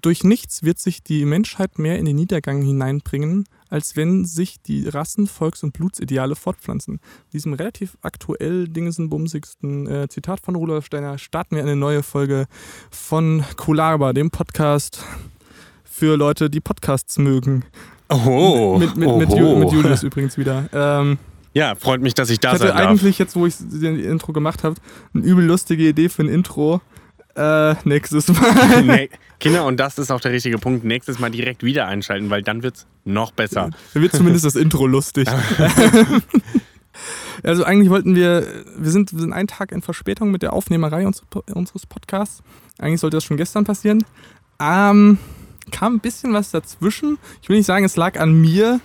durch nichts wird sich die Menschheit mehr in den Niedergang hineinbringen, als wenn sich die Rassen-, Volks- und Blutsideale fortpflanzen. Diesem relativ aktuell dingesenbumsigsten äh, Zitat von Rudolf Steiner starten wir eine neue Folge von Kulaba, dem Podcast für Leute, die Podcasts mögen. Oh, mit, mit, mit, oho. mit Julius übrigens wieder. Ähm, Ja, freut mich, dass ich da ich sein darf. eigentlich jetzt, wo ich den Intro gemacht habe, eine übel lustige Idee für ein Intro. Äh, nächstes Mal. Nee, Kinder, und das ist auch der richtige Punkt. Nächstes Mal direkt wieder einschalten, weil dann wird's noch besser. Dann wird zumindest das Intro lustig. also eigentlich wollten wir, wir sind, wir sind einen Tag in Verspätung mit der Aufnehmerei uns, unseres Podcasts. Eigentlich sollte das schon gestern passieren. Ähm, kam ein bisschen was dazwischen. Ich will nicht sagen, es lag an mir,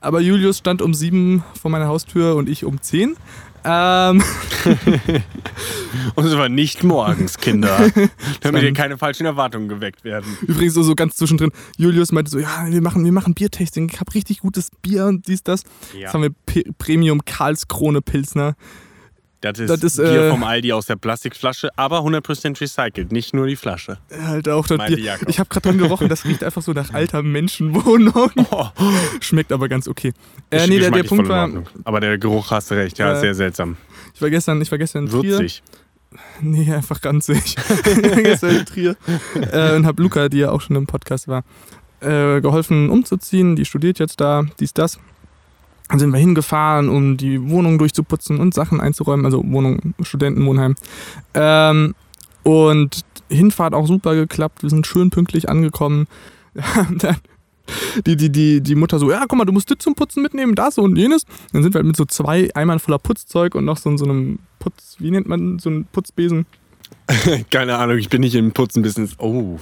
aber Julius stand um sieben vor meiner Haustür und ich um zehn. Ähm, Und es war nicht morgens, Kinder. damit hier keine falschen Erwartungen geweckt werden. übrigens so, so ganz zwischendrin, Julius meinte so, ja, wir machen, wir machen Biertasting. Ich habe richtig gutes Bier und dies, das. Ja. Jetzt haben wir P Premium Karlskrone Pilsner. Das ist, Das ist, Bier äh, vom Aldi aus der Plastikflasche, aber 100% recycelt, nicht nur die Flasche. Halt auch das Meinte Bier. Jakob. Ich habe gerade dran gerochen, das riecht einfach so nach alter Menschenwohnung. Oh, Schmeckt aber ganz okay. Äh, nee, der, der Punkt war. Aber der Geruch hast du recht, ja, Äh, sehr seltsam. ich war gestern, ich war gestern in Trier. Würzig. Nee, einfach ranzig. ich war gestern in Trier äh, und habe Luca, die ja auch schon im Podcast war, äh, geholfen umzuziehen. Die studiert jetzt da, dies, das. Dann sind wir hingefahren, um die Wohnung durchzuputzen und Sachen einzuräumen, also Wohnung, Studentenwohnheim. Ähm, und Hinfahrt auch super geklappt. Wir sind schön pünktlich angekommen. Dann die, die, die, die Mutter so, ja, guck mal, du musst das zum Putzen mitnehmen, das und jenes. Dann sind wir halt mit so zwei Eimern voller Putzzeug und noch so, so einem Putz, wie nennt man, so einem Putzbesen. Keine Ahnung, ich bin nicht im Putzen-Business. Oh,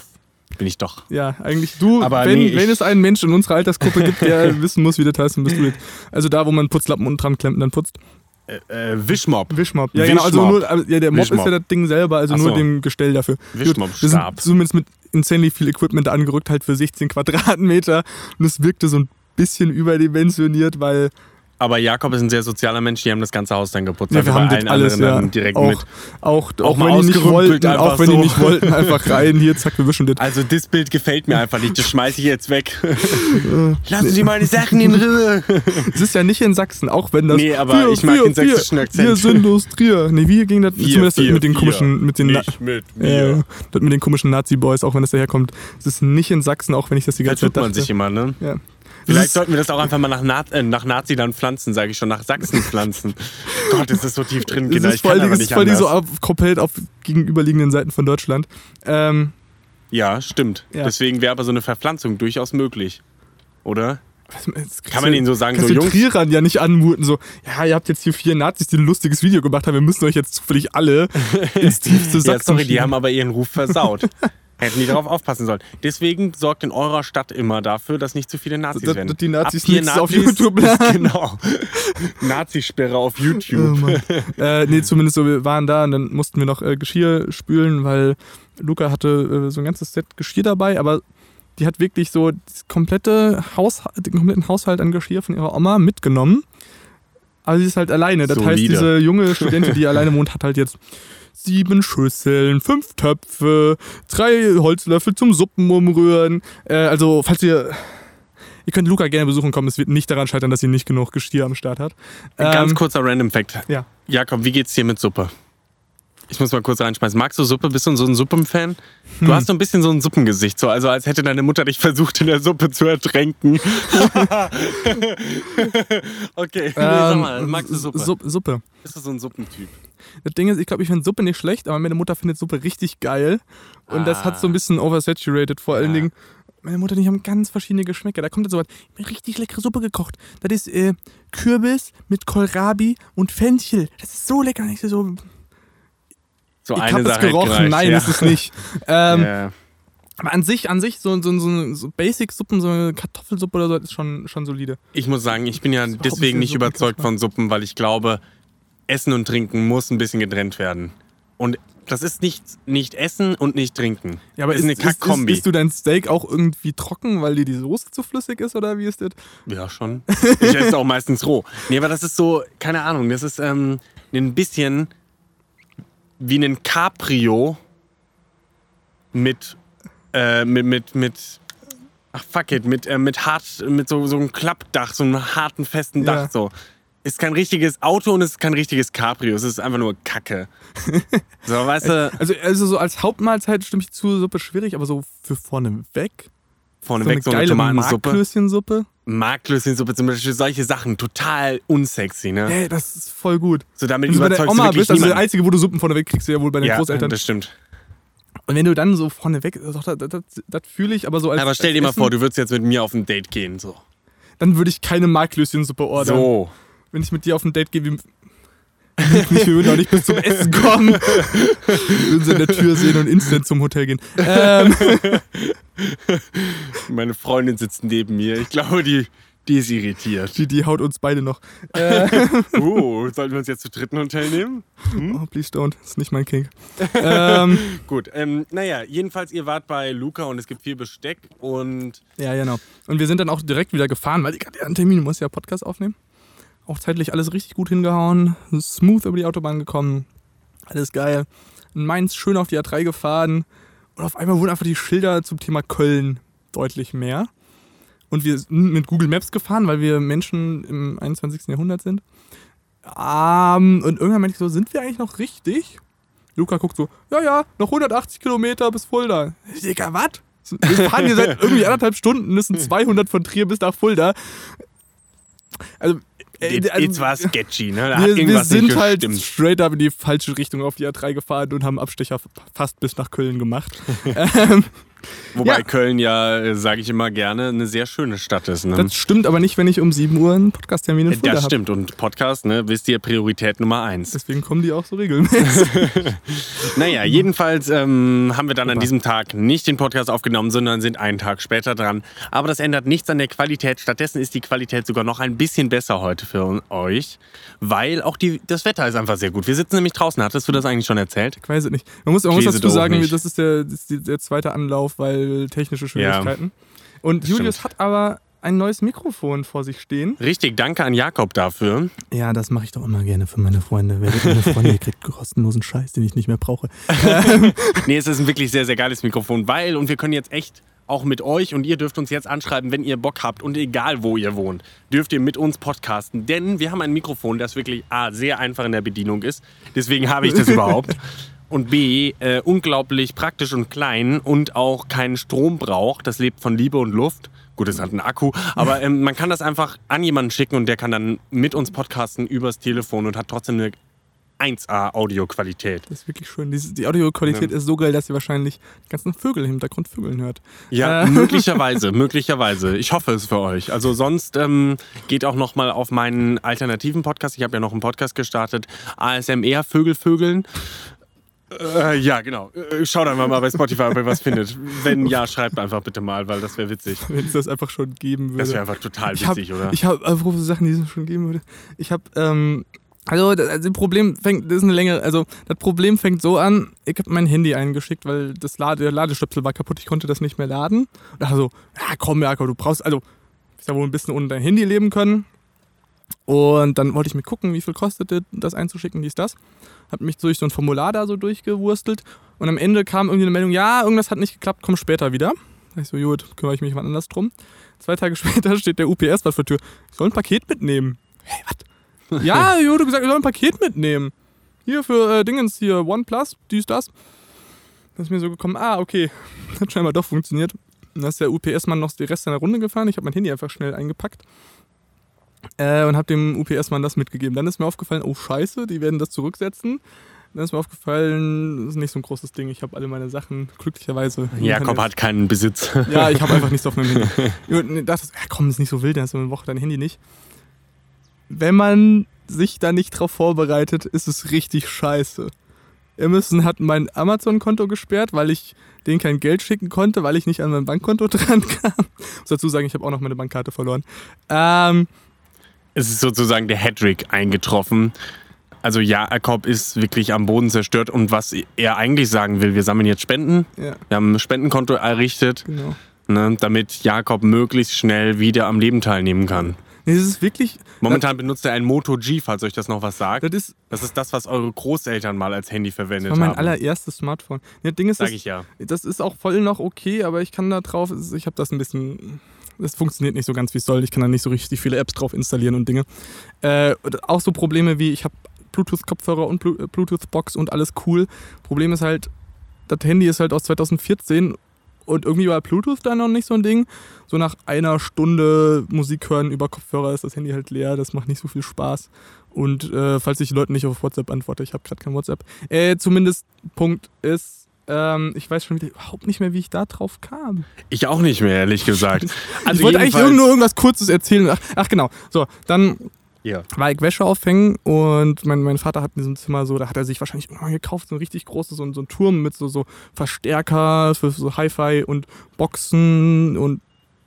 bin ich doch. Ja, eigentlich du, Aber wenn, nee, wenn es einen Menschen in unserer Altersgruppe gibt, der wissen muss, wie das heißt, dann bist du das. Also da, wo man Putzlappen unten dran klemmt und dann putzt. Äh, äh, Wischmob. Wischmob. Ja, genau, also nur, also, ja, der Mob Wischmob. ist ja das Ding selber, also Ach nur so. dem Gestell dafür. Wir Wischmob-Stab. sind zumindest mit insanely viel Equipment angerückt, halt für 16 Quadratmeter. Und es wirkte so ein bisschen überdimensioniert, weil Aber Jakob ist ein sehr sozialer Mensch, die haben das ganze Haus dann geputzt. ja, wir haben das alles ja, dann direkt auch, mit. Auch, auch, Auch wenn die nicht wollten, einfach auch wenn so. die nicht wollten, einfach rein, hier, zack, wir wischen das. Also das Bild gefällt mir einfach nicht, das schmeiße ich jetzt weg. Lassen Sie meine Sachen in Ruhe. Es ist ja nicht in Sachsen, auch wenn das. Nee, aber ich mag den sächsischen Akzent. Wir sind Trier. Nee, wie ging das? Vier, Zumindest vier, mit den vier. komischen, mit den, Nicht mit äh, mir. das mit den komischen Nazi-Boys, auch wenn das daherkommt. Es ist nicht in Sachsen, auch wenn ich das die ganze Zeit man dachte. sich immer, ne? ja. Vielleicht sollten wir das auch einfach mal nach, Na äh, nach Nazi-Land pflanzen, sage ich schon, nach Sachsen pflanzen. Gott, ist das so tief drin, Kinder. ist Ich vor kann es ist nicht vor allem so auf, komplett auf gegenüberliegenden Seiten von Deutschland. Ähm, ja, stimmt. Ja. Deswegen wäre aber so eine Verpflanzung durchaus möglich. Oder? Kann man ihnen so sagen, so Jungs? Trierern ja nicht anmuten, so, ja, ihr habt jetzt hier vier Nazis, die ein lustiges Video gemacht haben, wir müssen euch jetzt zufällig alle ins tiefste Ja, Sachsen sorry, die haben aber ihren Ruf versaut. Hätten die darauf aufpassen sollen. Deswegen sorgt in eurer Stadt immer dafür, dass nicht zu viele Nazis Dass- werden. die Nazis nichts auf YouTube laden. Genau. Nazisperre auf Oh, YouTube. Mann. äh, nee, zumindest so, wir waren da und dann mussten wir noch äh, Geschirr spülen, weil Luca hatte äh, so ein ganzes Set Geschirr dabei, aber die hat wirklich so das komplette Haus, den kompletten Haushalt an Geschirr von ihrer Oma mitgenommen. Aber sie ist halt alleine. Das heißt, Solide. diese junge Studentin, die alleine wohnt, hat halt jetzt sieben Schüsseln, fünf Töpfe, drei Holzlöffel zum Suppen umrühren. Äh, also, falls ihr. Ihr könnt Luca gerne besuchen kommen. Es wird nicht daran scheitern, dass sie nicht genug Geschirr am Start hat. Ganz Ähm, kurzer Random Fact. Ja. Jakob, wie geht's dir mit Suppe? Ich muss mal kurz reinschmeißen. Magst du Suppe? Bist du so ein Suppenfan? Du Hm. hast so ein bisschen so ein Suppengesicht, so also als hätte deine Mutter dich versucht in der Suppe zu ertränken. okay, nee, sag mal, magst du Suppe? Ähm, Suppe. Bist du so ein Suppentyp? Das Ding ist, ich glaube, ich finde Suppe nicht schlecht, aber meine Mutter findet Suppe richtig geil. Und das hat so ein bisschen oversaturated. Vor allen Ja. Dingen, meine Mutter und ich haben ganz verschiedene Geschmäcker. Da kommt dann so was, ich hab richtig leckere Suppe gekocht. Das ist äh, Kürbis mit Kohlrabi und Fenchel. Das ist so lecker. Und ich so, So ich habe es gerochen. gereicht, Nein, ja. ist es nicht. Ähm, Ja. Aber an sich, an sich, so, so, so, so Basic-Suppen, so eine Kartoffelsuppe oder so, das ist schon, schon solide. Ich muss sagen, ich bin ja deswegen nicht der überzeugt von Suppen, weil ich glaube, Essen und Trinken muss ein bisschen getrennt werden. Und das ist nicht, nicht Essen und nicht Trinken. Ja, aber ist ist, eine ist, ist, Kackkombi. isst du dein Steak auch irgendwie trocken, weil dir die Soße zu flüssig ist oder wie ist das? Ja, schon. Ich esse auch meistens roh. Nee, aber das ist so, keine Ahnung, das ist ähm, ein bisschen wie ein Caprio mit äh, mit, mit, mit, ach fuck it, mit, äh, mit hart, mit so, so einem Klappdach, so einem harten, festen Dach, Ja. so. Ist kein richtiges Auto und es ist kein richtiges Cabrio. Es ist einfach nur Kacke. So, weißt du, Also, also so als Hauptmahlzeit stimme ich zu, Suppe schwierig, aber so für vorne weg. vorneweg so eine geile Tomatensuppe. Marklöschensuppe. Marklöschensuppe zum Beispiel, solche Sachen, total unsexy, ne? Hey, das ist voll gut. So damit Wenn du bei der überzeugst du Oma wirklich bist, also der einzige, wo du Suppen vorne weg kriegst, du ja wohl bei den ja, Großeltern. das stimmt. Und wenn du dann so vorne weg, doch, das, das, das fühle ich, aber so als Aber stell dir mal Essen, vor, du würdest jetzt mit mir auf ein Date gehen, so. dann würde ich keine Marklöschensuppe ordern. So. Wenn ich mit dir auf ein Date gehe, wie, nicht, wir würden auch nicht bis zum Essen kommen. würden sie in der Tür sehen und instant zum Hotel gehen. Ähm, Meine Freundin sitzt neben mir. Ich glaube, die, die ist irritiert. die, die haut uns beide noch. Äh, Uh, sollten wir uns jetzt zu dritten Hotel nehmen? oh, please don't. Das ist nicht mein King. ähm, Gut, ähm, naja, jedenfalls, ihr wart bei Luca und es gibt viel Besteck und ja, genau. Und wir sind dann auch direkt wieder gefahren, weil ich hatte ja einen Termin, muss ja Podcast aufnehmen. Auch zeitlich alles richtig gut hingehauen. Smooth über die Autobahn gekommen. Alles geil. In Mainz schön auf die A3 gefahren. Und auf einmal wurden einfach die Schilder zum Thema Köln deutlich mehr. Und wir sind mit Google Maps gefahren, weil wir Menschen im 21. Jahrhundert sind. Ähm, und irgendwann meinte ich so, sind wir eigentlich noch richtig? Luca guckt so, ja, ja, noch 180 Kilometer bis Fulda. Digga, was? Wir fahren hier seit irgendwie anderthalb Stunden, das sind 200 von Trier bis nach Fulda. Also, jetzt, also, jetzt war sketchy, ne? Da hat wir, wir sind halt straight up in die falsche Richtung auf die A3 gefahren und haben Abstecher fast bis nach Köln gemacht. ähm, Wobei ja. Köln ja, sage ich immer gerne, eine sehr schöne Stadt ist. Ne? das stimmt aber nicht, wenn ich um 7 Uhr einen Podcast-Termin in Fulda das stimmt. Und Podcast, ne, wisst ihr, Priorität Nummer eins. Deswegen kommen die auch so regelmäßig. Naja, jedenfalls ähm, haben wir dann an Super. diesem Tag nicht den Podcast aufgenommen, sondern sind einen Tag später dran. Aber das ändert nichts an der Qualität. Stattdessen ist die Qualität sogar noch ein bisschen besser heute für euch, weil auch die, das Wetter ist einfach sehr gut. Wir sitzen nämlich draußen. Hattest du das eigentlich schon erzählt? Ich weiß es nicht. Man muss, man muss dazu sagen, das ist, der, das ist der zweite Anlauf, weil technische Schwierigkeiten. Und Das Julius stimmt. hat aber ein neues Mikrofon vor sich stehen. Richtig, danke an Jakob dafür. Ja, das mache ich doch immer gerne für meine Freunde. Wer wird meine Freunde, ihr kriegt kostenlosen Scheiß, den ich nicht mehr brauche. Nee, es ist ein wirklich sehr, sehr geiles Mikrofon, weil, und wir können jetzt echt auch mit euch und ihr dürft uns jetzt anschreiben, wenn ihr Bock habt und egal wo ihr wohnt, dürft ihr mit uns podcasten, denn wir haben ein Mikrofon, das wirklich A, sehr einfach in der Bedienung ist, deswegen habe ich das überhaupt und B, äh, unglaublich praktisch und klein und auch keinen Strom braucht, das lebt von Liebe und Luft. Gut, es hat einen Akku, aber ähm, man kann das einfach an jemanden schicken und der kann dann mit uns podcasten übers Telefon und hat trotzdem eine 1A Audioqualität. Das ist wirklich schön. Die, die Audioqualität ist so geil, dass ihr wahrscheinlich die ganzen Vögel im Hintergrund vögeln hört. Ja, Äh. möglicherweise, möglicherweise. Ich hoffe es für euch. Also sonst ähm, geht auch noch mal auf meinen alternativen Podcast. Ich habe ja noch einen Podcast gestartet. ASMR Vögel Vögeln. Äh, ja, genau. Äh, Schaut einfach mal bei Spotify, ob ihr was findet. Wenn ja, schreibt einfach bitte mal, weil das wäre witzig. Wenn es das einfach schon geben würde. Das wäre einfach total ich habe witzig, oder? ich hab, apropos Sachen, die es schon geben würde. Ich habe, ähm, also das also das Problem fängt, das ist eine Länge, also das Problem fängt so an, ich habe mein Handy eingeschickt, weil das Lade, der Ladestöpsel war kaputt, ich konnte das nicht mehr laden. Und dachte so, ja komm Jakob, du brauchst, also, ich ja wohl ein bisschen ohne dein Handy leben können. Und dann wollte ich mir gucken, wie viel kostete das einzuschicken, dies, das. Hab mich durch so ein Formular da so durchgewurstelt. Und am Ende kam irgendwie eine Meldung, ja, irgendwas hat nicht geklappt, komm später wieder. Da ich so, gut, kümmere ich mich mal anders drum. Zwei Tage später steht der UPS was vor der Tür. Ich soll ein Paket mitnehmen. Hey, was? ja, jo, du gesagt, ich soll ein Paket mitnehmen. Hier für äh, Dingens, hier OnePlus, dies, das. Dann ist mir so gekommen, ah, okay. Hat scheinbar doch funktioniert. Dann ist der UPS-Mann noch die Rest seiner Runde gefahren. Ich habe mein Handy einfach schnell eingepackt. Äh, und habe dem UPS-Mann das mitgegeben. Dann ist mir aufgefallen, oh scheiße, die werden das zurücksetzen. Dann ist mir aufgefallen, das ist nicht so ein großes Ding. Ich habe alle meine Sachen glücklicherweise. Jakob hat keinen Besitz. Ja, ich habe einfach nichts auf meinem Handy. Ich dachte, ja, komm, ist nicht so wild, dann hast du eine Woche dein Handy nicht. Wenn man sich da nicht drauf vorbereitet, ist es richtig scheiße. Amazon hat mein Amazon-Konto gesperrt, weil ich denen kein Geld schicken konnte, weil ich nicht an mein Bankkonto dran kam. Ich muss dazu sagen, ich habe auch noch meine Bankkarte verloren. Ähm, Es ist sozusagen der Hattrick eingetroffen. Also Jakob ist wirklich am Boden zerstört und was er eigentlich sagen will, wir sammeln jetzt Spenden. ja, Wir haben ein Spendenkonto errichtet, genau. ne, damit Jakob möglichst schnell wieder am Leben teilnehmen kann. Nee, das ist wirklich. Momentan benutzt er ein Moto G, falls euch das noch was sagt. Das ist Das ist das, was eure Großeltern mal als Handy verwendet das war mein haben. allererstes Smartphone. Ja, Ding ist, Sag das, ich ja. das ist auch voll noch okay, aber ich kann da drauf, ich habe das ein bisschen, das funktioniert nicht so ganz, wie es soll. Ich kann da nicht so richtig viele Apps drauf installieren und Dinge. Äh, auch so Probleme wie, ich habe Bluetooth-Kopfhörer und äh, Bluetooth-Box und alles cool. Problem ist halt, das Handy ist halt aus 2014 und irgendwie war Bluetooth da noch nicht so ein Ding. So nach einer Stunde Musik hören über Kopfhörer ist das Handy halt leer. Das macht nicht so viel Spaß. Und äh, falls ich die Leute nicht auf WhatsApp antworte, ich habe gerade kein WhatsApp. Äh, zumindest Punkt ist, ähm, ich weiß schon wieder überhaupt nicht mehr, wie ich da drauf kam. Ich auch nicht mehr, ehrlich gesagt. Also ich wollte eigentlich nur irgendwas Kurzes erzählen. Ach, ach genau. So, dann Ja. war ich Wäsche aufhängen und mein, mein Vater hat in diesem Zimmer so, da hat er sich wahrscheinlich irgendwann gekauft, so ein richtig großes, so, so ein Turm mit so, so Verstärker für so Hi-Fi und Boxen und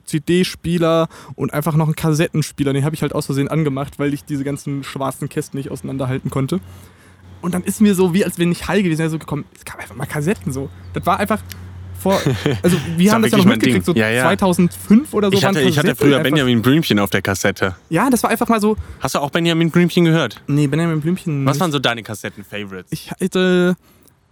CD-Spieler und einfach noch einen Kassettenspieler. Den habe ich halt aus Versehen angemacht, weil ich diese ganzen schwarzen Kästen nicht auseinanderhalten konnte. Und dann ist mir so, wie als wenn ich high gewesen wäre, so gekommen, es gab einfach mal Kassetten so. Das war einfach vor, also wir haben das ja noch mitgekriegt, so. Ja, ja. 2005 oder so Ich hatte, ich hatte früher einfach- Benjamin Blümchen auf der Kassette. Ja, das war einfach mal so, Hast du auch Benjamin Blümchen gehört? nee, Benjamin Blümchen Was nicht. waren so deine Kassetten-Favorites? Ich hatte.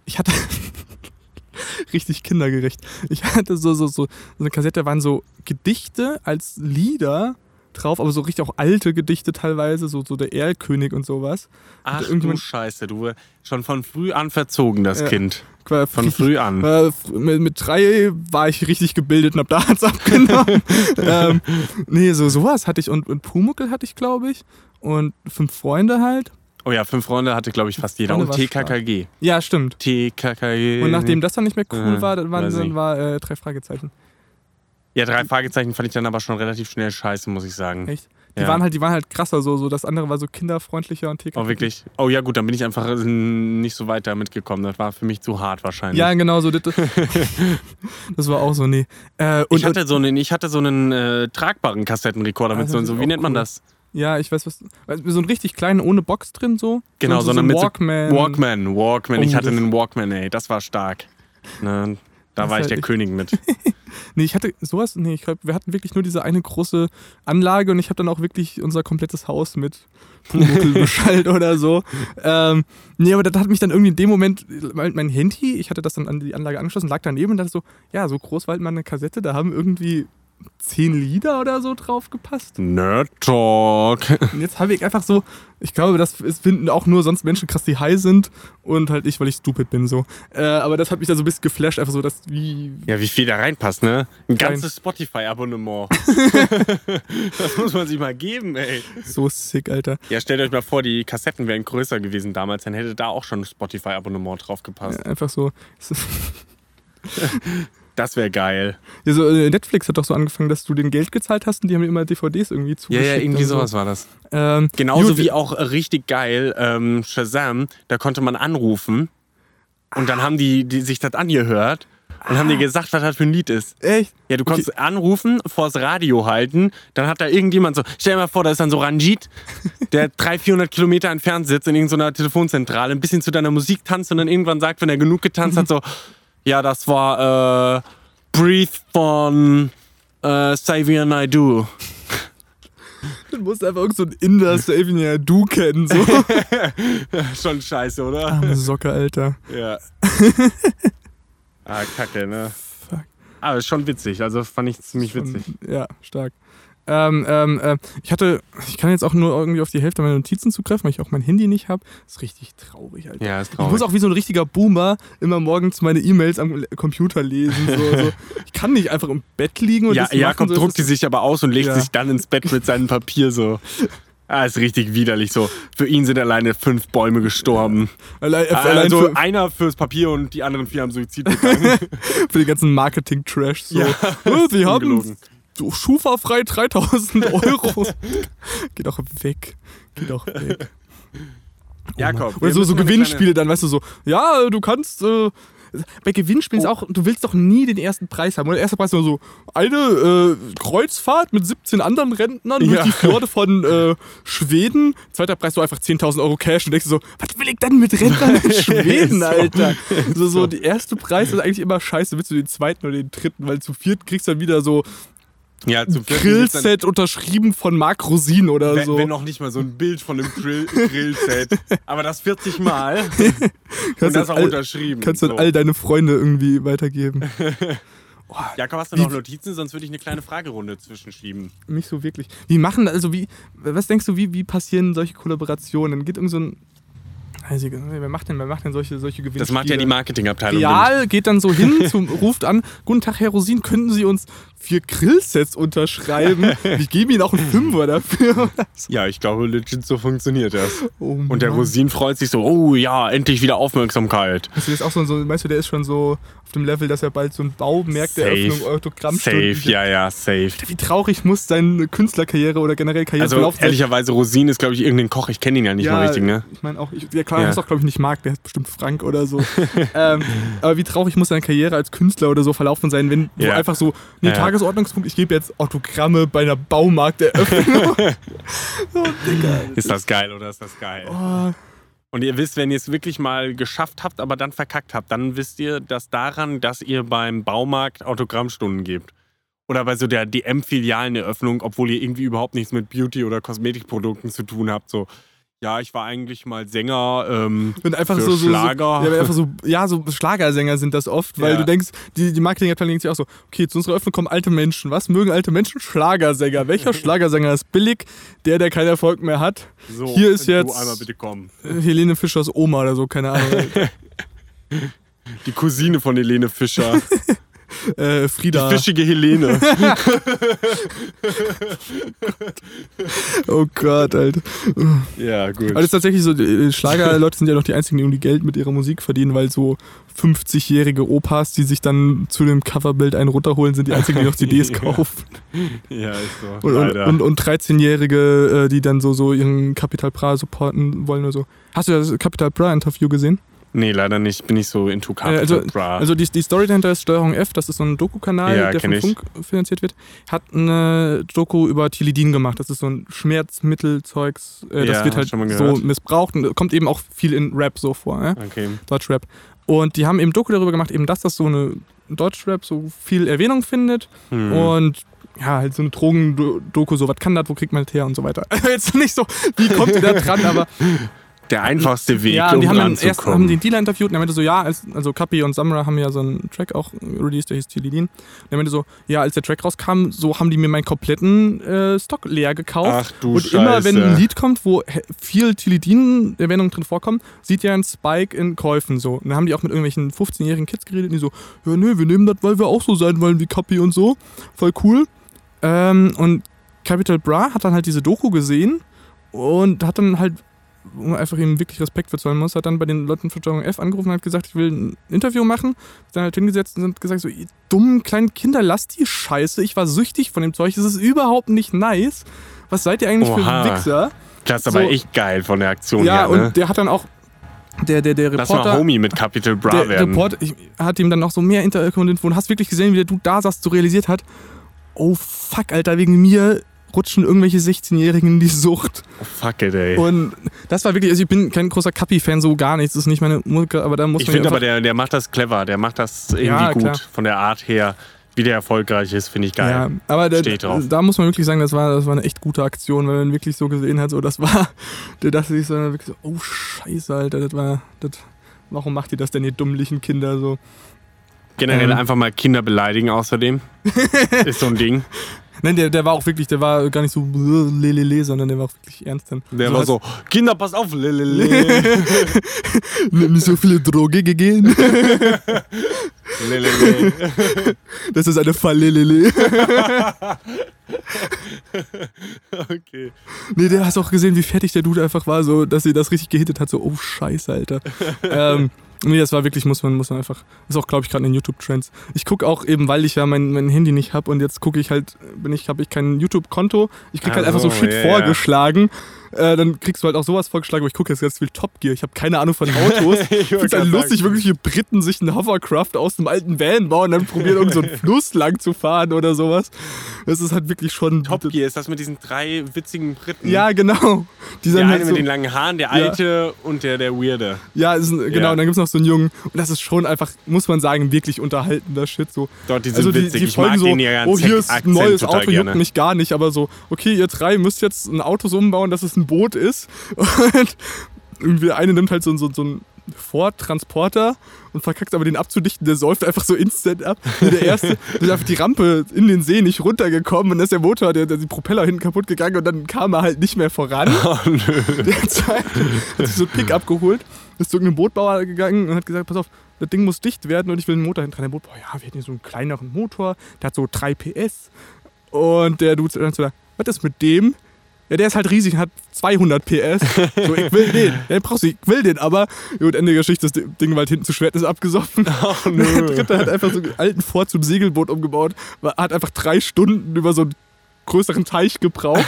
Ich hatte. richtig kindergerecht. Ich hatte so, so, so, so eine Kassette, waren so Gedichte als Lieder drauf, aber so richtig auch alte Gedichte teilweise, so, so der Erlkönig und sowas. Ach du irgendjemand- Scheiße, du war schon von früh an verzogen, das Ja. Kind. Von richtig- früh an. F- mit, mit drei war ich richtig gebildet und hab da hat's abgenommen. ähm, nee, so sowas hatte ich und, und Pumuckel hatte ich, glaube ich. Und fünf Freunde halt. Oh ja, fünf Freunde hatte, glaube ich, fast jeder. Freunde Und war stark. TKKG. Ja, stimmt. TKKG. Und nachdem das dann nicht mehr cool Äh, war, dann dann war äh, drei Fragezeichen. Ja, drei Fragezeichen fand ich dann aber schon relativ schnell scheiße, muss ich sagen. Echt? Die Ja. waren halt, die waren halt krasser, so, so das andere war so kinderfreundlicher und TKKG. Oh, wirklich? Oh ja, gut, dann bin ich einfach nicht so weit damit gekommen. Das war für mich zu hart wahrscheinlich. Ja, genau, so. Das, das war auch so, nee. Äh, ich hatte so einen, ich hatte so einen äh, tragbaren Kassettenrekorder mit so, ist so wie nennt man cool. das? ja, ich weiß was. So einen richtig kleinen ohne Box drin, so. Genau, so, so, sondern ein mit so- Walkman. Walkman, Walkman. Ich Oh, hatte einen Walkman, ey, das war stark. Ne, da Das war ich halt der echt- König mit. Nee, ich hatte sowas, nee, ich glaube, wir hatten wirklich nur diese eine große Anlage und ich habe dann auch wirklich unser komplettes Haus mit Pumuckl beschallt oder so. Ähm, nee, aber das hat mich dann irgendwie in dem Moment, mein, mein Handy, ich hatte das dann an die Anlage angeschlossen, lag daneben und dachte so, ja, so groß war halt mal eine Kassette, da haben irgendwie zehn Lieder oder so drauf gepasst. Nerd Talk. Und jetzt habe ich einfach so, ich glaube, das finden auch nur sonst Menschen krass, die high sind und halt ich, weil ich stupid bin so. Äh, aber das hat mich da so ein bisschen geflasht, einfach so, dass wie, Ja, wie viel da reinpasst, ne? Ein Kein- ganzes Spotify-Abonnement. das muss man sich mal geben, ey. so sick, Alter. Ja, stellt euch mal vor, die Kassetten wären größer gewesen damals, dann hätte da auch schon ein Spotify-Abonnement drauf gepasst. Einfach so. Das wäre geil. Ja, so, äh, Netflix hat doch so angefangen, dass du den Geld gezahlt hast und die haben immer DVDs irgendwie Ja, zugeschickt. ja, irgendwie und so. sowas war das. Ähm, Genauso gut, wie auch äh, richtig geil ähm, Shazam, da konnte man anrufen und dann haben die, die sich das angehört und haben dir gesagt, was das für ein Lied ist. Echt? Ja, du konntest anrufen, vors Radio halten, dann hat da irgendjemand so, stell dir mal vor, da ist dann so Ranjit, der 300, 400 Kilometer entfernt sitzt in irgendeiner Telefonzentrale, ein bisschen zu deiner Musik tanzt und dann irgendwann sagt, wenn er genug getanzt hat, so, ja, das war äh, Breathe von äh, Xavier Naidoo. Du musst einfach irgend so ein Inder Saving ja du kennen. So. Schon scheiße, oder? Arme Socke, Alter. Ja. ah, kacke, ne? Fuck. Aber ist schon witzig, also fand ich ziemlich witzig. Ja, stark. Ähm, ähm, äh, ich hatte, ich kann jetzt auch nur irgendwie auf die Hälfte meiner Notizen zugreifen, weil ich auch mein Handy nicht habe. ist richtig traurig, Alter. Ja, ist Ich muss traurig. auch wie so ein richtiger Boomer immer morgens meine E-Mails am Computer lesen. So, so. Ich kann nicht einfach im Bett liegen und Ja, das machen, Jakob so, es druckt die sich aber aus und legt Ja. sich dann ins Bett mit seinem Papier so. Ah, ist richtig widerlich so. Für ihn sind alleine fünf Bäume gestorben. Allein, äh, Also für, einer fürs Papier und die anderen vier haben Suizid begangen. für den ganzen Marketing-Trash. So. Ja. Oh, Sie haben So Schufa-frei 3000 Euro. Geh doch weg. Geh doch weg. Jakob. Oder so, so Gewinnspiele dann, weißt du, so, ja, du kannst. Äh, bei Gewinnspielen ist auch, du willst doch nie den ersten Preis haben. Und der erste Preis ist nur so eine äh, Kreuzfahrt mit 17 anderen Rentnern durch Ja. die Fjorde von äh, Schweden. Zweiter Preis so einfach 10.000 Euro Cash und denkst du so, was will ich denn mit Rentnern in Schweden, So. Alter? So, so, die erste Preis ist eigentlich immer scheiße, willst du den zweiten oder den dritten, weil zu viert kriegst du dann wieder so Ja, Grillset unterschrieben von Marc Rosin oder Wenn, so. wenn noch nicht mal so ein Bild von einem Grill, Grillset. Aber das 40 Mal. und Kannst das auch all- unterschrieben. Kannst du so. an all deine Freunde irgendwie weitergeben. Jakob, hast du noch Notizen? Sonst würde ich eine kleine Fragerunde zwischenschieben. Nicht so wirklich. Wie machen, also wie, was denkst du, wie, wie passieren solche Kollaborationen? Dann geht irgend so ein, nicht, wer macht denn, wer macht denn solche, solche Gewinnspiele? Das macht ja die Marketingabteilung. Real geht dann so hin, zum, ruft an, guten Tag, Herr Rosin, könnten Sie uns vier Grillsets unterschreiben? Ich gebe Ihnen auch einen Fünfer dafür. Ja, ich glaube, legit so funktioniert das. Oh Und der. Rosin freut sich so, oh ja, endlich wieder Aufmerksamkeit. Der ist auch so, so, meinst du, der ist schon so auf dem Level, dass er bald so ein Baumärkteeröffnung, Safe. Autogrammstunden... Safe, ja, ja, safe. Wie traurig muss seine Künstlerkarriere oder generell Karriere Also verlaufen sein? ehrlicherweise, Rosin ist, glaube ich, irgendein Koch. Ich kenne ihn ja nicht mal richtig, ne? Ich meine auch, ich, ja klar, Ja. heißt auch, glaube ich, nicht Marc, der heißt bestimmt Frank oder so. ähm, aber wie traurig muss seine Karriere als Künstler oder so verlaufen sein, wenn Ja. einfach so, nee, Ja. Tagesordnungspunkt, ich gebe jetzt Autogramme bei einer Baumarkteröffnung. Digga. Ist das geil oder ist das geil? Oh, Und ihr wisst, wenn ihr es wirklich mal geschafft habt, aber dann verkackt habt, dann wisst ihr, dass daran, dass ihr beim Baumarkt Autogrammstunden gebt. Oder bei so der DM-Filialeneröffnung, obwohl ihr irgendwie überhaupt nichts mit Beauty- oder Kosmetikprodukten zu tun habt. So, ja, ich war eigentlich mal Sänger. Ähm, und einfach Für so, so, Schlager. So, ja, einfach so, ja, so Schlagersänger sind das oft, weil Ja. du denkst, die, die Marketingabteilung denkt sich auch so, okay, zu unserer Öffnung kommen alte Menschen. Was mögen alte Menschen? Schlagersänger. Welcher Schlagersänger ist billig? Der, der keinen Erfolg mehr hat. so, Hier ist jetzt- einmal bitte kommen. Äh, Helene Fischers Oma oder so, keine Ahnung. Die Cousine von Helene Fischer. äh, Die Frieda. fischige Helene. Oh Gott, Alter. ja, gut. Aber das ist tatsächlich so, die Schlagerleute sind ja noch die einzigen, die irgendwie Geld mit ihrer Musik verdienen, weil so 50-jährige Opas, die sich dann zu dem Coverbild einen runterholen, sind die einzigen, die noch CDs Ja. kaufen. ja, ist so. Und, und, und, und 13-Jährige, äh, die dann so, so ihren Capital Bra supporten wollen oder so. Hast du das Capital Bra Interview gesehen? Nee, leider nicht. Bin ich so into Capital also- Bra. Also die, die Story dahinter ist Steuerung F, das ist so ein Doku-Kanal, Ja, der kenn vom ich. Funk finanziert wird, hat eine Doku über Tilidin gemacht. Das ist so ein Schmerzmittelzeugs, äh, das Ja, wird halt so missbraucht und kommt eben auch viel in Rap so vor, ne? okay. Deutschrap. Und die haben eben Doku darüber gemacht, eben dass das so eine Deutschrap so viel Erwähnung findet Hm. und ja, halt so eine Drogen-Doku, so was kann das, wo kriegt man das her und so weiter. Jetzt nicht so, wie kommt ihr da dran, aber Der einfachste Weg, ja, und um die haben ranzukommen. erst haben den Dealer interviewt und er meinte so, ja, als, also Kapi und Samra haben ja so einen Track auch released, der hieß Tilidin. Und er meinte so, ja, als der Track rauskam, so haben die mir meinen kompletten äh, Stock leer gekauft. Ach du und Scheiße. immer wenn ein Lied kommt, wo viel Tilidin-Erwähnungen drin vorkommen, sieht ja ein Spike in Käufen so. Und dann haben die auch mit irgendwelchen 15-jährigen Kids geredet, die so, ja, nö, wir nehmen das, weil wir auch so sein wollen wie Kapi und so. Voll cool. Ähm, und Capital Bra hat dann halt diese Doku gesehen und hat dann halt einfach ihm wirklich Respekt für zollen muss, hat dann bei den Leuten von Steuerung F angerufen und hat gesagt, ich will ein Interview machen. Dann halt hingesetzt und hat gesagt, so, ihr dummen kleinen Kinder, lasst die Scheiße. Ich war süchtig von dem Zeug. Das ist überhaupt nicht nice. Was seid ihr eigentlich Oha. für Wichser? Das ist aber so- echt geil von der Aktion Ja, her, und ne? der hat dann auch, der, der, der Lass mal Reporter, Homie mit Capital Bra der werden. Reporter ich, hat ihm dann noch so mehr Interview-Info und hast wirklich gesehen, wie der Dude da saß, so realisiert hat, oh fuck, Alter, wegen mir rutschen irgendwelche 16-Jährigen in die Sucht. oh, fuck it, ey. Und das war wirklich, also ich bin kein großer Kapi-Fan, so gar nicht. Das ist nicht meine Musik, aber da muss ich man finde ja aber, der, der macht das clever. Der macht das irgendwie Ja, gut. klar. Von der Art her. Wie der erfolgreich ist, finde ich geil. Ja, aber drauf. da muss man wirklich sagen, das war, das war eine echt gute Aktion, weil man wirklich so gesehen hat, so das war, der dachte sich so wirklich so, oh Scheiße, Alter, das war, das, warum macht ihr das denn, ihr dummlichen Kinder so? Generell Ähm. einfach mal Kinder beleidigen außerdem. ist so ein Ding. Nein, der, der war auch wirklich, der war gar nicht so lelele, sondern der war auch wirklich ernst dann. Der so war so, Kinder, pass auf, lelele. Nimm nicht so viele Droge gegeben. lelele. Das ist eine Fallelele. Okay. Nee, der hast auch gesehen, wie fertig der Dude einfach war, so, dass sie das richtig gehittet hat, so, oh Scheiße, Alter. ähm, nee, das war wirklich, muss man, muss man einfach, ist auch, glaube ich, gerade in YouTube-Trends. Ich gucke auch eben, weil ich ja mein, mein Handy nicht habe und jetzt gucke ich halt, bin ich, habe ich kein YouTube-Konto, ich krieg halt Ach einfach so Shit ja. vorgeschlagen. Äh, dann kriegst du halt auch sowas vorgeschlagen, aber ich gucke jetzt ganz viel Top Gear. Ich habe keine Ahnung von Autos. Ich finde es halt grad lustig, sagen. wirklich, wie Briten sich einen Hovercraft aus einem alten Van bauen und dann probieren, irgend so einen Fluss lang zu fahren oder sowas. Das ist halt wirklich schon. Top Gear ist das mit diesen drei witzigen Briten. Ja, genau. Die Der sind eine halt so, mit den langen Haaren, der alte und der, der weirde. ja, ist, genau, Ja. und dann gibt es noch so einen Jungen. Und das ist schon einfach, muss man sagen, wirklich unterhaltender Shit. So. Dort, die sind also die, witzig. die ich folgen mag so, den ja oh, hier ist ein neues Auto, juckt mich gar nicht. Aber so, okay, ihr drei müsst jetzt ein Auto so umbauen, dass es ein Boot ist. Und irgendwie der eine nimmt halt so, so, so einen Ford-Transporter und verkackt aber den abzudichten, der säuft einfach so instant ab. Und der erste ist einfach die Rampe in den See nicht runtergekommen und dann ist der Motor, der, der die Propeller hinten kaputt gegangen und dann kam er halt nicht mehr voran. Oh, nö. Der zweite hat sich so ein Pick-up geholt, ist zu irgendeinem Bootbauer gegangen und hat gesagt, pass auf, das Ding muss dicht werden und ich will einen Motor hinten dran. Der Bootbauer, ja, wir hätten hier so einen kleineren Motor, der hat so 3 PS. Und der Dude dann so, was ist mit dem? Ja, der ist halt riesig und hat 200 PS. So, ich will den. Ja, brauchst du, ich will den, aber gut, Ende der Geschichte, das Ding war halt hinten zu schwer, ist abgesoffen. Oh, Der nö. dritte hat einfach so einen alten Ford zum Segelboot umgebaut, hat einfach drei Stunden über so einen größeren Teich gebraucht.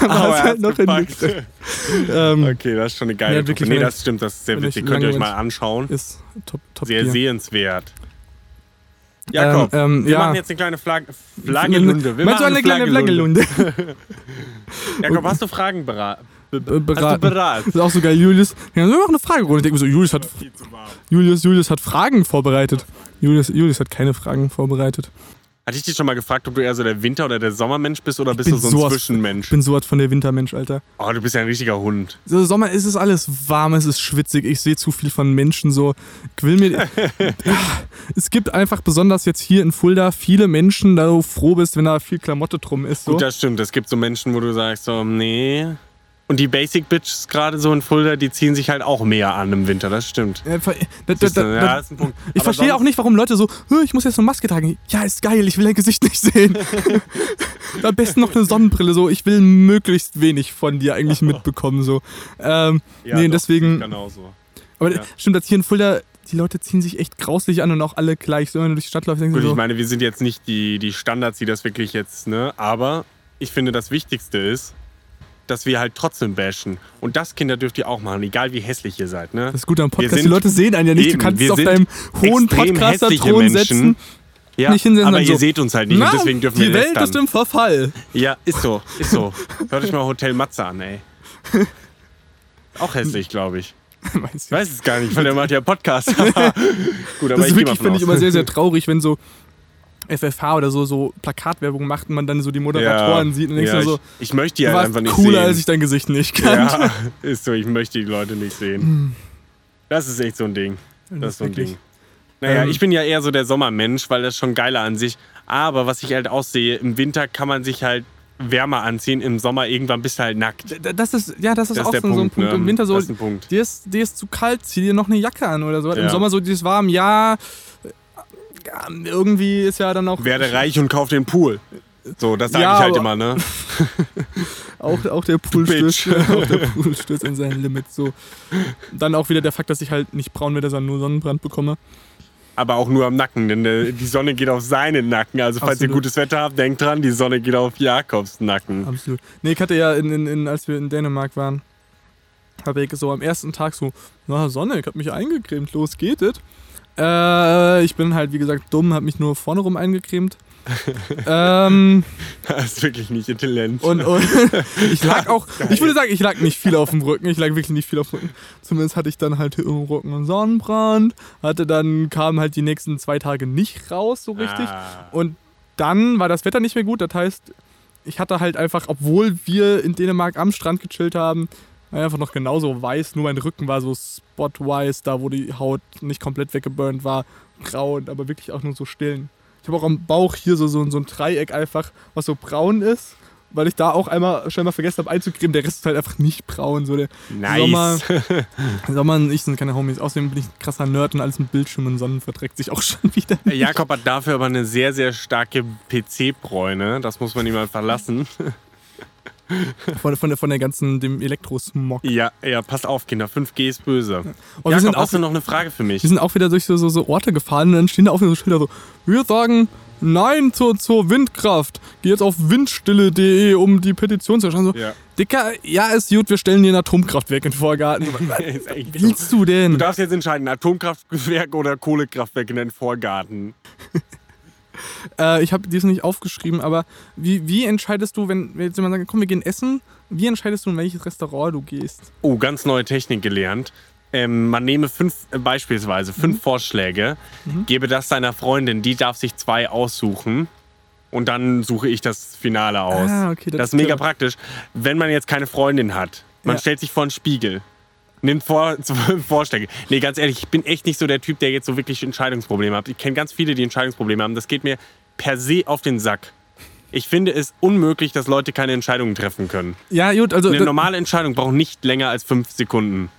aber er halt noch. Ähm, Okay, das ist schon eine geile Ja, Nee, das stimmt, das ist sehr witzig. Könnt ihr euch mal anschauen. ist top, top Sehr Tier. sehenswert. Jakob, Ähm, ähm, wir ja. machen jetzt eine kleine Flag Flaggelunde. Wir machen eine kleine Flaggelunde? Jakob, hast du Fragen beraten? Be- Hast du beraten. beraten? Das ist auch so geil, Julius. Ja, wir machen eine Fragerunde. Ich denke mir so, Julius hat. Julius, Julius hat Fragen vorbereitet. Julius, Julius hat keine Fragen vorbereitet. Hatte ich dich schon mal gefragt, ob du eher so der Winter- oder der Sommermensch bist oder bist bin du so ein sowas- Zwischenmensch? Ich bin sowas von der Wintermensch, Alter. Oh, du bist ja ein richtiger Hund. So, Sommer ist es alles warm, es ist schwitzig, ich sehe zu viel von Menschen so. Ich will mir. es gibt einfach besonders jetzt hier in Fulda viele Menschen, da du froh bist, wenn da viel Klamotte drum ist. So. Gut, das stimmt. Es gibt so Menschen, wo du sagst so, nee. Und die Basic Bitches gerade so in Fulda, die ziehen sich halt auch mehr an im Winter, das stimmt. Ver- da, da, da, ja, da, ist ein Punkt. ich Aber verstehe auch nicht, warum Leute so, "Hö, ich muss jetzt eine Maske tragen. Ja, ist geil, ich will dein Gesicht nicht sehen. Am besten noch eine Sonnenbrille, so. Ich will möglichst wenig von dir eigentlich mitbekommen, so. Ähm, Ja, nee, doch, deswegen. Genauso. Aber ja. stimmt, dass hier in Fulda, die Leute ziehen sich echt grauslich an und auch alle gleich. So, wenn du durch die Stadt läufst, denkst Gut, du ich so, meine, wir sind jetzt nicht die, die Standards, die das wirklich jetzt, ne? Aber ich finde, das Wichtigste ist, dass wir halt trotzdem bashen. Und das, Kinder, dürft ihr auch machen, egal wie hässlich ihr seid, ne? das ist gut am Podcast. sind- Die Leute sehen einen ja nicht. Eben, du kannst es auf deinem hohen Podcaster-Thron setzen. Ja, nicht hinsetzen aber ihr so, seht uns halt nicht Na, und deswegen dürfen die wir Welt lästern. ist im Verfall. Ja, ist so, ist so. Hört euch mal Hotel Matze an, ey. Auch hässlich, glaube ich. Meinst Ich weiß es gar nicht, weil der macht ja Podcast. Gut, aber Das ich ist wirklich, finde ich, immer sehr, sehr traurig, wenn so FFH oder so, so Plakatwerbung macht und man dann so die Moderatoren sieht und denkst ja, so, ich, ich möchte die halt einfach nicht cooler, sehen. als ich dein Gesicht nicht kannte. ja, ist so, ich möchte die Leute nicht sehen. Das ist echt so ein Ding. Das ist so ein wirklich. Ding. Naja, Ähm, ich bin ja eher so der Sommermensch, weil das ist schon geiler an sich. Aber was ich halt auch sehe, im Winter kann man sich halt wärmer anziehen, im Sommer irgendwann bist du halt nackt. Das ist, ja, das ist Das auch ist so, so ein Punkt. Punkt. ne? Im Winter so, Das ist ein Punkt. dir ist, dir ist zu kalt, zieh dir noch eine Jacke an oder so. Im Ja. Sommer so dieses warm, ja, ja, irgendwie ist ja dann auch, Werde reich und kauf den Pool. So, das sage Ja, ich halt immer, ne? auch, auch der Pool stößt, auch der Pool stößt an sein Limit. So. Dann auch wieder der Fakt, dass ich halt nicht braun werde, sondern nur Sonnenbrand bekomme. Aber auch nur am Nacken, denn die Sonne geht auf seinen Nacken. Also falls ihr Absolut. gutes Wetter habt, denkt dran, die Sonne geht auf Jakobs Nacken. Absolut. Nee, ich hatte ja, in, in, in, als wir in Dänemark waren, habe ich so am ersten Tag so, na Sonne, ich habe mich eingecremt, los geht es. Äh, ich bin halt, wie gesagt, dumm, habe mich nur vorne rum eingecremt. ähm, Das ist wirklich nicht intelligent. und, und ich lag auch, ich würde sagen, ich lag nicht viel auf dem Rücken. Ich lag wirklich nicht viel auf dem Rücken. Zumindest hatte ich dann halt im Rücken einen Sonnenbrand. Hatte dann, kam halt die nächsten zwei Tage nicht raus, so richtig. Ah. Und dann war das Wetter nicht mehr gut. Das heißt, ich hatte halt einfach, obwohl wir in Dänemark am Strand gechillt haben, einfach noch genauso weiß. Nur mein Rücken war so spot-wise, da wo die Haut nicht komplett weggeburnt war, braun, aber wirklich auch nur so stillen. Ich habe auch am Bauch hier so, so, so ein Dreieck einfach, was so braun ist, weil ich da auch einmal scheinbar vergessen habe einzucremen. Der Rest ist halt einfach nicht braun. So der Nice. Sommer, Sommer und ich sind keine Homies. Außerdem bin ich ein krasser Nerd und alles mit Bildschirm und Sonnen verträgt sich auch schon wieder. Äh, Jakob hat dafür aber eine sehr, sehr starke PC-Bräune. Das muss man ihm mal verlassen. Von, von, der, von der ganzen, dem Elektrosmog. Ja, ja, passt auf, Kinder. 5G ist böse. Und wir Jakob, sind, auch, hast du noch eine Frage für mich? wir sind auch wieder durch so, so, so Orte gefahren und dann stehen da auch wieder so Schilder so, wir sagen Nein zur, zur Windkraft. Geh jetzt auf windstille.de, um die Petition zu schreiben. So, Ja. Dicker, ja, ist gut, wir stellen dir ein Atomkraftwerk in den Vorgarten. Was so. willst du denn? Du darfst jetzt entscheiden, Atomkraftwerk oder Kohlekraftwerk in deinen Vorgarten. Äh, ich habe dies nicht aufgeschrieben, aber wie, wie entscheidest du, wenn wenn jetzt jemand sagt, komm, wir gehen essen, wie entscheidest du, in welches Restaurant du gehst? Oh, ganz neue Technik gelernt. Ähm, man nehme fünf, äh, beispielsweise fünf Mhm. Vorschläge, gebe das seiner Freundin, die darf sich zwei aussuchen und dann suche ich das Finale aus. Ah, okay, das das, ist mega clever. praktisch. Wenn man jetzt keine Freundin hat, man Ja. stellt sich vor einen Spiegel, nimmt vor, fünf Vorschläge. Nee, ganz ehrlich, ich bin echt nicht so der Typ, der jetzt so wirklich Entscheidungsprobleme hat. Ich kenne ganz viele, die Entscheidungsprobleme haben. Das geht mir per se auf den Sack. Ich finde es unmöglich, dass Leute keine Entscheidungen treffen können. Ja, gut, also Eine normale Entscheidung braucht nicht länger als fünf Sekunden.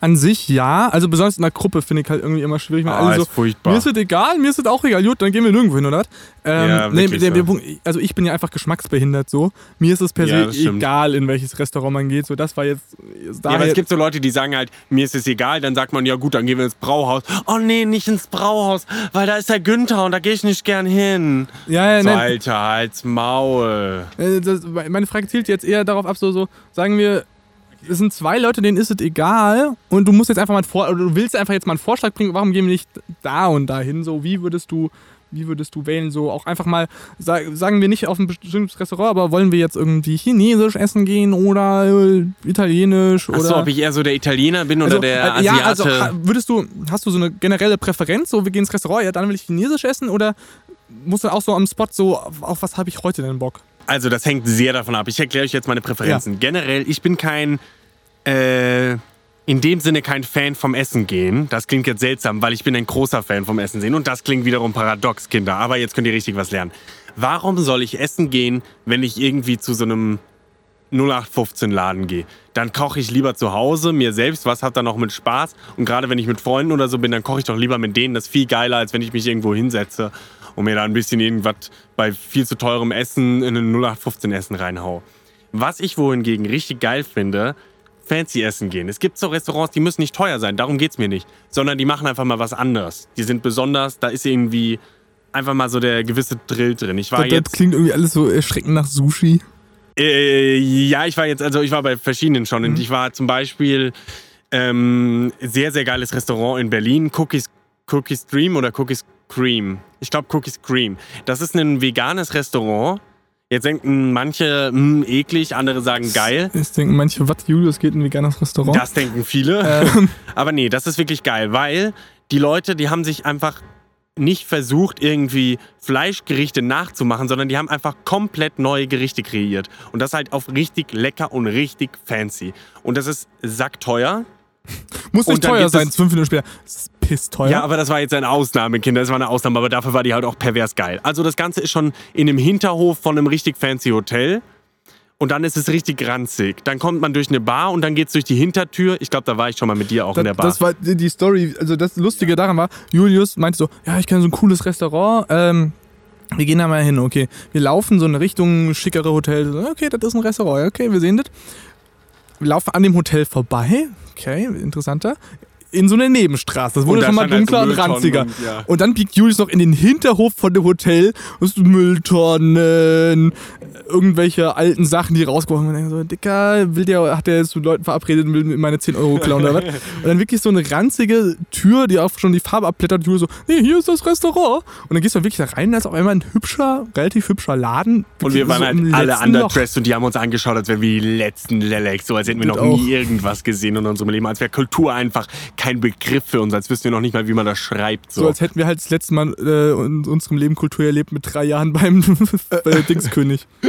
An sich ja. Also besonders in der Gruppe finde ich halt irgendwie immer schwierig. Weil Ah, alle so, ist furchtbar. Mir ist es egal, mir ist es auch egal. Gut, dann gehen wir nirgendwo hin, oder? Ähm, Ja, nee, der, der so. Punkt, also ich bin ja einfach geschmacksbehindert so. Mir ist es per Ja, se egal, in welches Restaurant man geht. So, das war jetzt. Ja, daher- aber es gibt so Leute, die sagen halt, mir ist es egal, dann sagt man, ja gut, dann gehen wir ins Brauhaus. Oh nee, nicht ins Brauhaus, weil da ist der Günther und da gehe ich nicht gern hin. ja, ja, So, nein, Alter, halt's Maul. Äh, das, meine Frage zielt jetzt eher darauf ab, so, so sagen wir, es sind zwei Leute, denen ist es egal und du musst jetzt einfach mal einen Vor oder du willst einfach jetzt mal einen Vorschlag bringen, warum gehen wir nicht da und dahin? So, wie würdest du, wie würdest du wählen? So auch einfach mal, sag, sagen wir nicht auf ein bestimmtes Restaurant, aber wollen wir jetzt irgendwie chinesisch essen gehen oder äh, italienisch oder. Achso, ob ich eher so der Italiener bin oder Also, der äh, ja, Asiate. also würdest du, hast du so eine generelle Präferenz, so wir gehen ins Restaurant, ja, dann will ich chinesisch essen oder musst du auch so am Spot so, auf, was habe ich heute denn Bock? Also das hängt sehr davon ab. Ich erkläre euch jetzt meine Präferenzen. Generell, ich bin kein, äh, in dem Sinne kein Fan vom Essen gehen. Das klingt jetzt seltsam, weil ich bin ein großer Fan vom Essen sehen. Und das klingt wiederum paradox, Kinder. Aber jetzt könnt ihr richtig was lernen. Warum soll ich essen gehen, wenn ich irgendwie zu so einem 0815 Laden gehe? Dann koche ich lieber zu Hause, mir selbst, was hat da noch mit Spaß. Und gerade wenn ich mit Freunden oder so bin, dann koche ich doch lieber mit denen. Das ist viel geiler, als wenn ich mich irgendwo hinsetze und mir da ein bisschen irgendwas bei viel zu teurem Essen in ein 0815 Essen reinhau. Was ich wohingegen richtig geil finde, fancy essen gehen. Es gibt so Restaurants, die müssen nicht teuer sein, darum geht's mir nicht. Sondern die machen einfach mal was anderes. Die sind besonders, da ist irgendwie einfach mal so der gewisse Drill drin. Ich war Das, das jetzt. klingt irgendwie alles so erschreckend nach Sushi. Äh, ja, ich war jetzt, also ich war bei verschiedenen schon. Und ich war zum Beispiel ähm, sehr, sehr geiles Restaurant in Berlin, Cookies, Cookies Dream oder Cookies Cream. Ich glaube Cookies Cream. Das ist ein veganes Restaurant. Jetzt denken manche, hm, eklig, andere sagen geil. Jetzt denken manche, was, Julius geht in ein veganes Restaurant? Das denken viele. Ähm. Aber nee, das ist wirklich geil, weil die Leute, die haben sich einfach nicht versucht, irgendwie Fleischgerichte nachzumachen, sondern die haben einfach komplett neue Gerichte kreiert. Und das halt auf richtig lecker und richtig fancy. Und das ist sackteuer. Muss nicht teuer sein, fünf Minuten später. Das ist piss teuer. Ja, aber das war jetzt eine Ausnahme, Kinder. Das war eine Ausnahme, aber dafür war die halt auch pervers geil. Also das Ganze ist schon in einem Hinterhof von einem richtig fancy Hotel. Und dann ist es richtig ranzig. Dann kommt man durch eine Bar und dann geht's durch die Hintertür. Ich glaube, da war ich schon mal mit dir auch in der Bar. das war die Story, also das Lustige daran war, Julius meinte so, ja, ich kenne so ein cooles Restaurant, ähm, wir gehen da mal hin, okay. Wir laufen so in Richtung schickere Hotel, okay, das ist ein Restaurant, okay, wir sehen das. Wir laufen an dem Hotel vorbei, okay, interessanter, in so eine Nebenstraße. Das wurde schon mal halt dunkler und ranziger. und- ja. Und dann biegt Julius noch in den Hinterhof von dem Hotel. Das sind Mülltonnen, irgendwelche alten Sachen, die rausgeworfen werden. Und so, Dicker, will der, hat der jetzt mit Leuten verabredet und will mir meine 10 Euro klauen oder was? Und dann wirklich so eine ranzige Tür, die auch schon die Farbe abblättert. Und Julius so, nee, hier ist das Restaurant. Und dann gehst du wirklich da rein, da ist auf einmal ein hübscher, relativ hübscher Laden. Und wir waren so halt alle letzten Loch. underdressed und die haben uns angeschaut, als wären wir die letzten Leleks. So als hätten wir noch auch. nie irgendwas gesehen in unserem Leben. Als wäre Kultur einfach kein Begriff für uns. Als wüssten wir noch nicht mal, wie man das schreibt. So So. als hätten wir halt das letzte Mal äh, in unserem Leben Kultur erlebt mit drei Jahren beim äh, Dingskönig.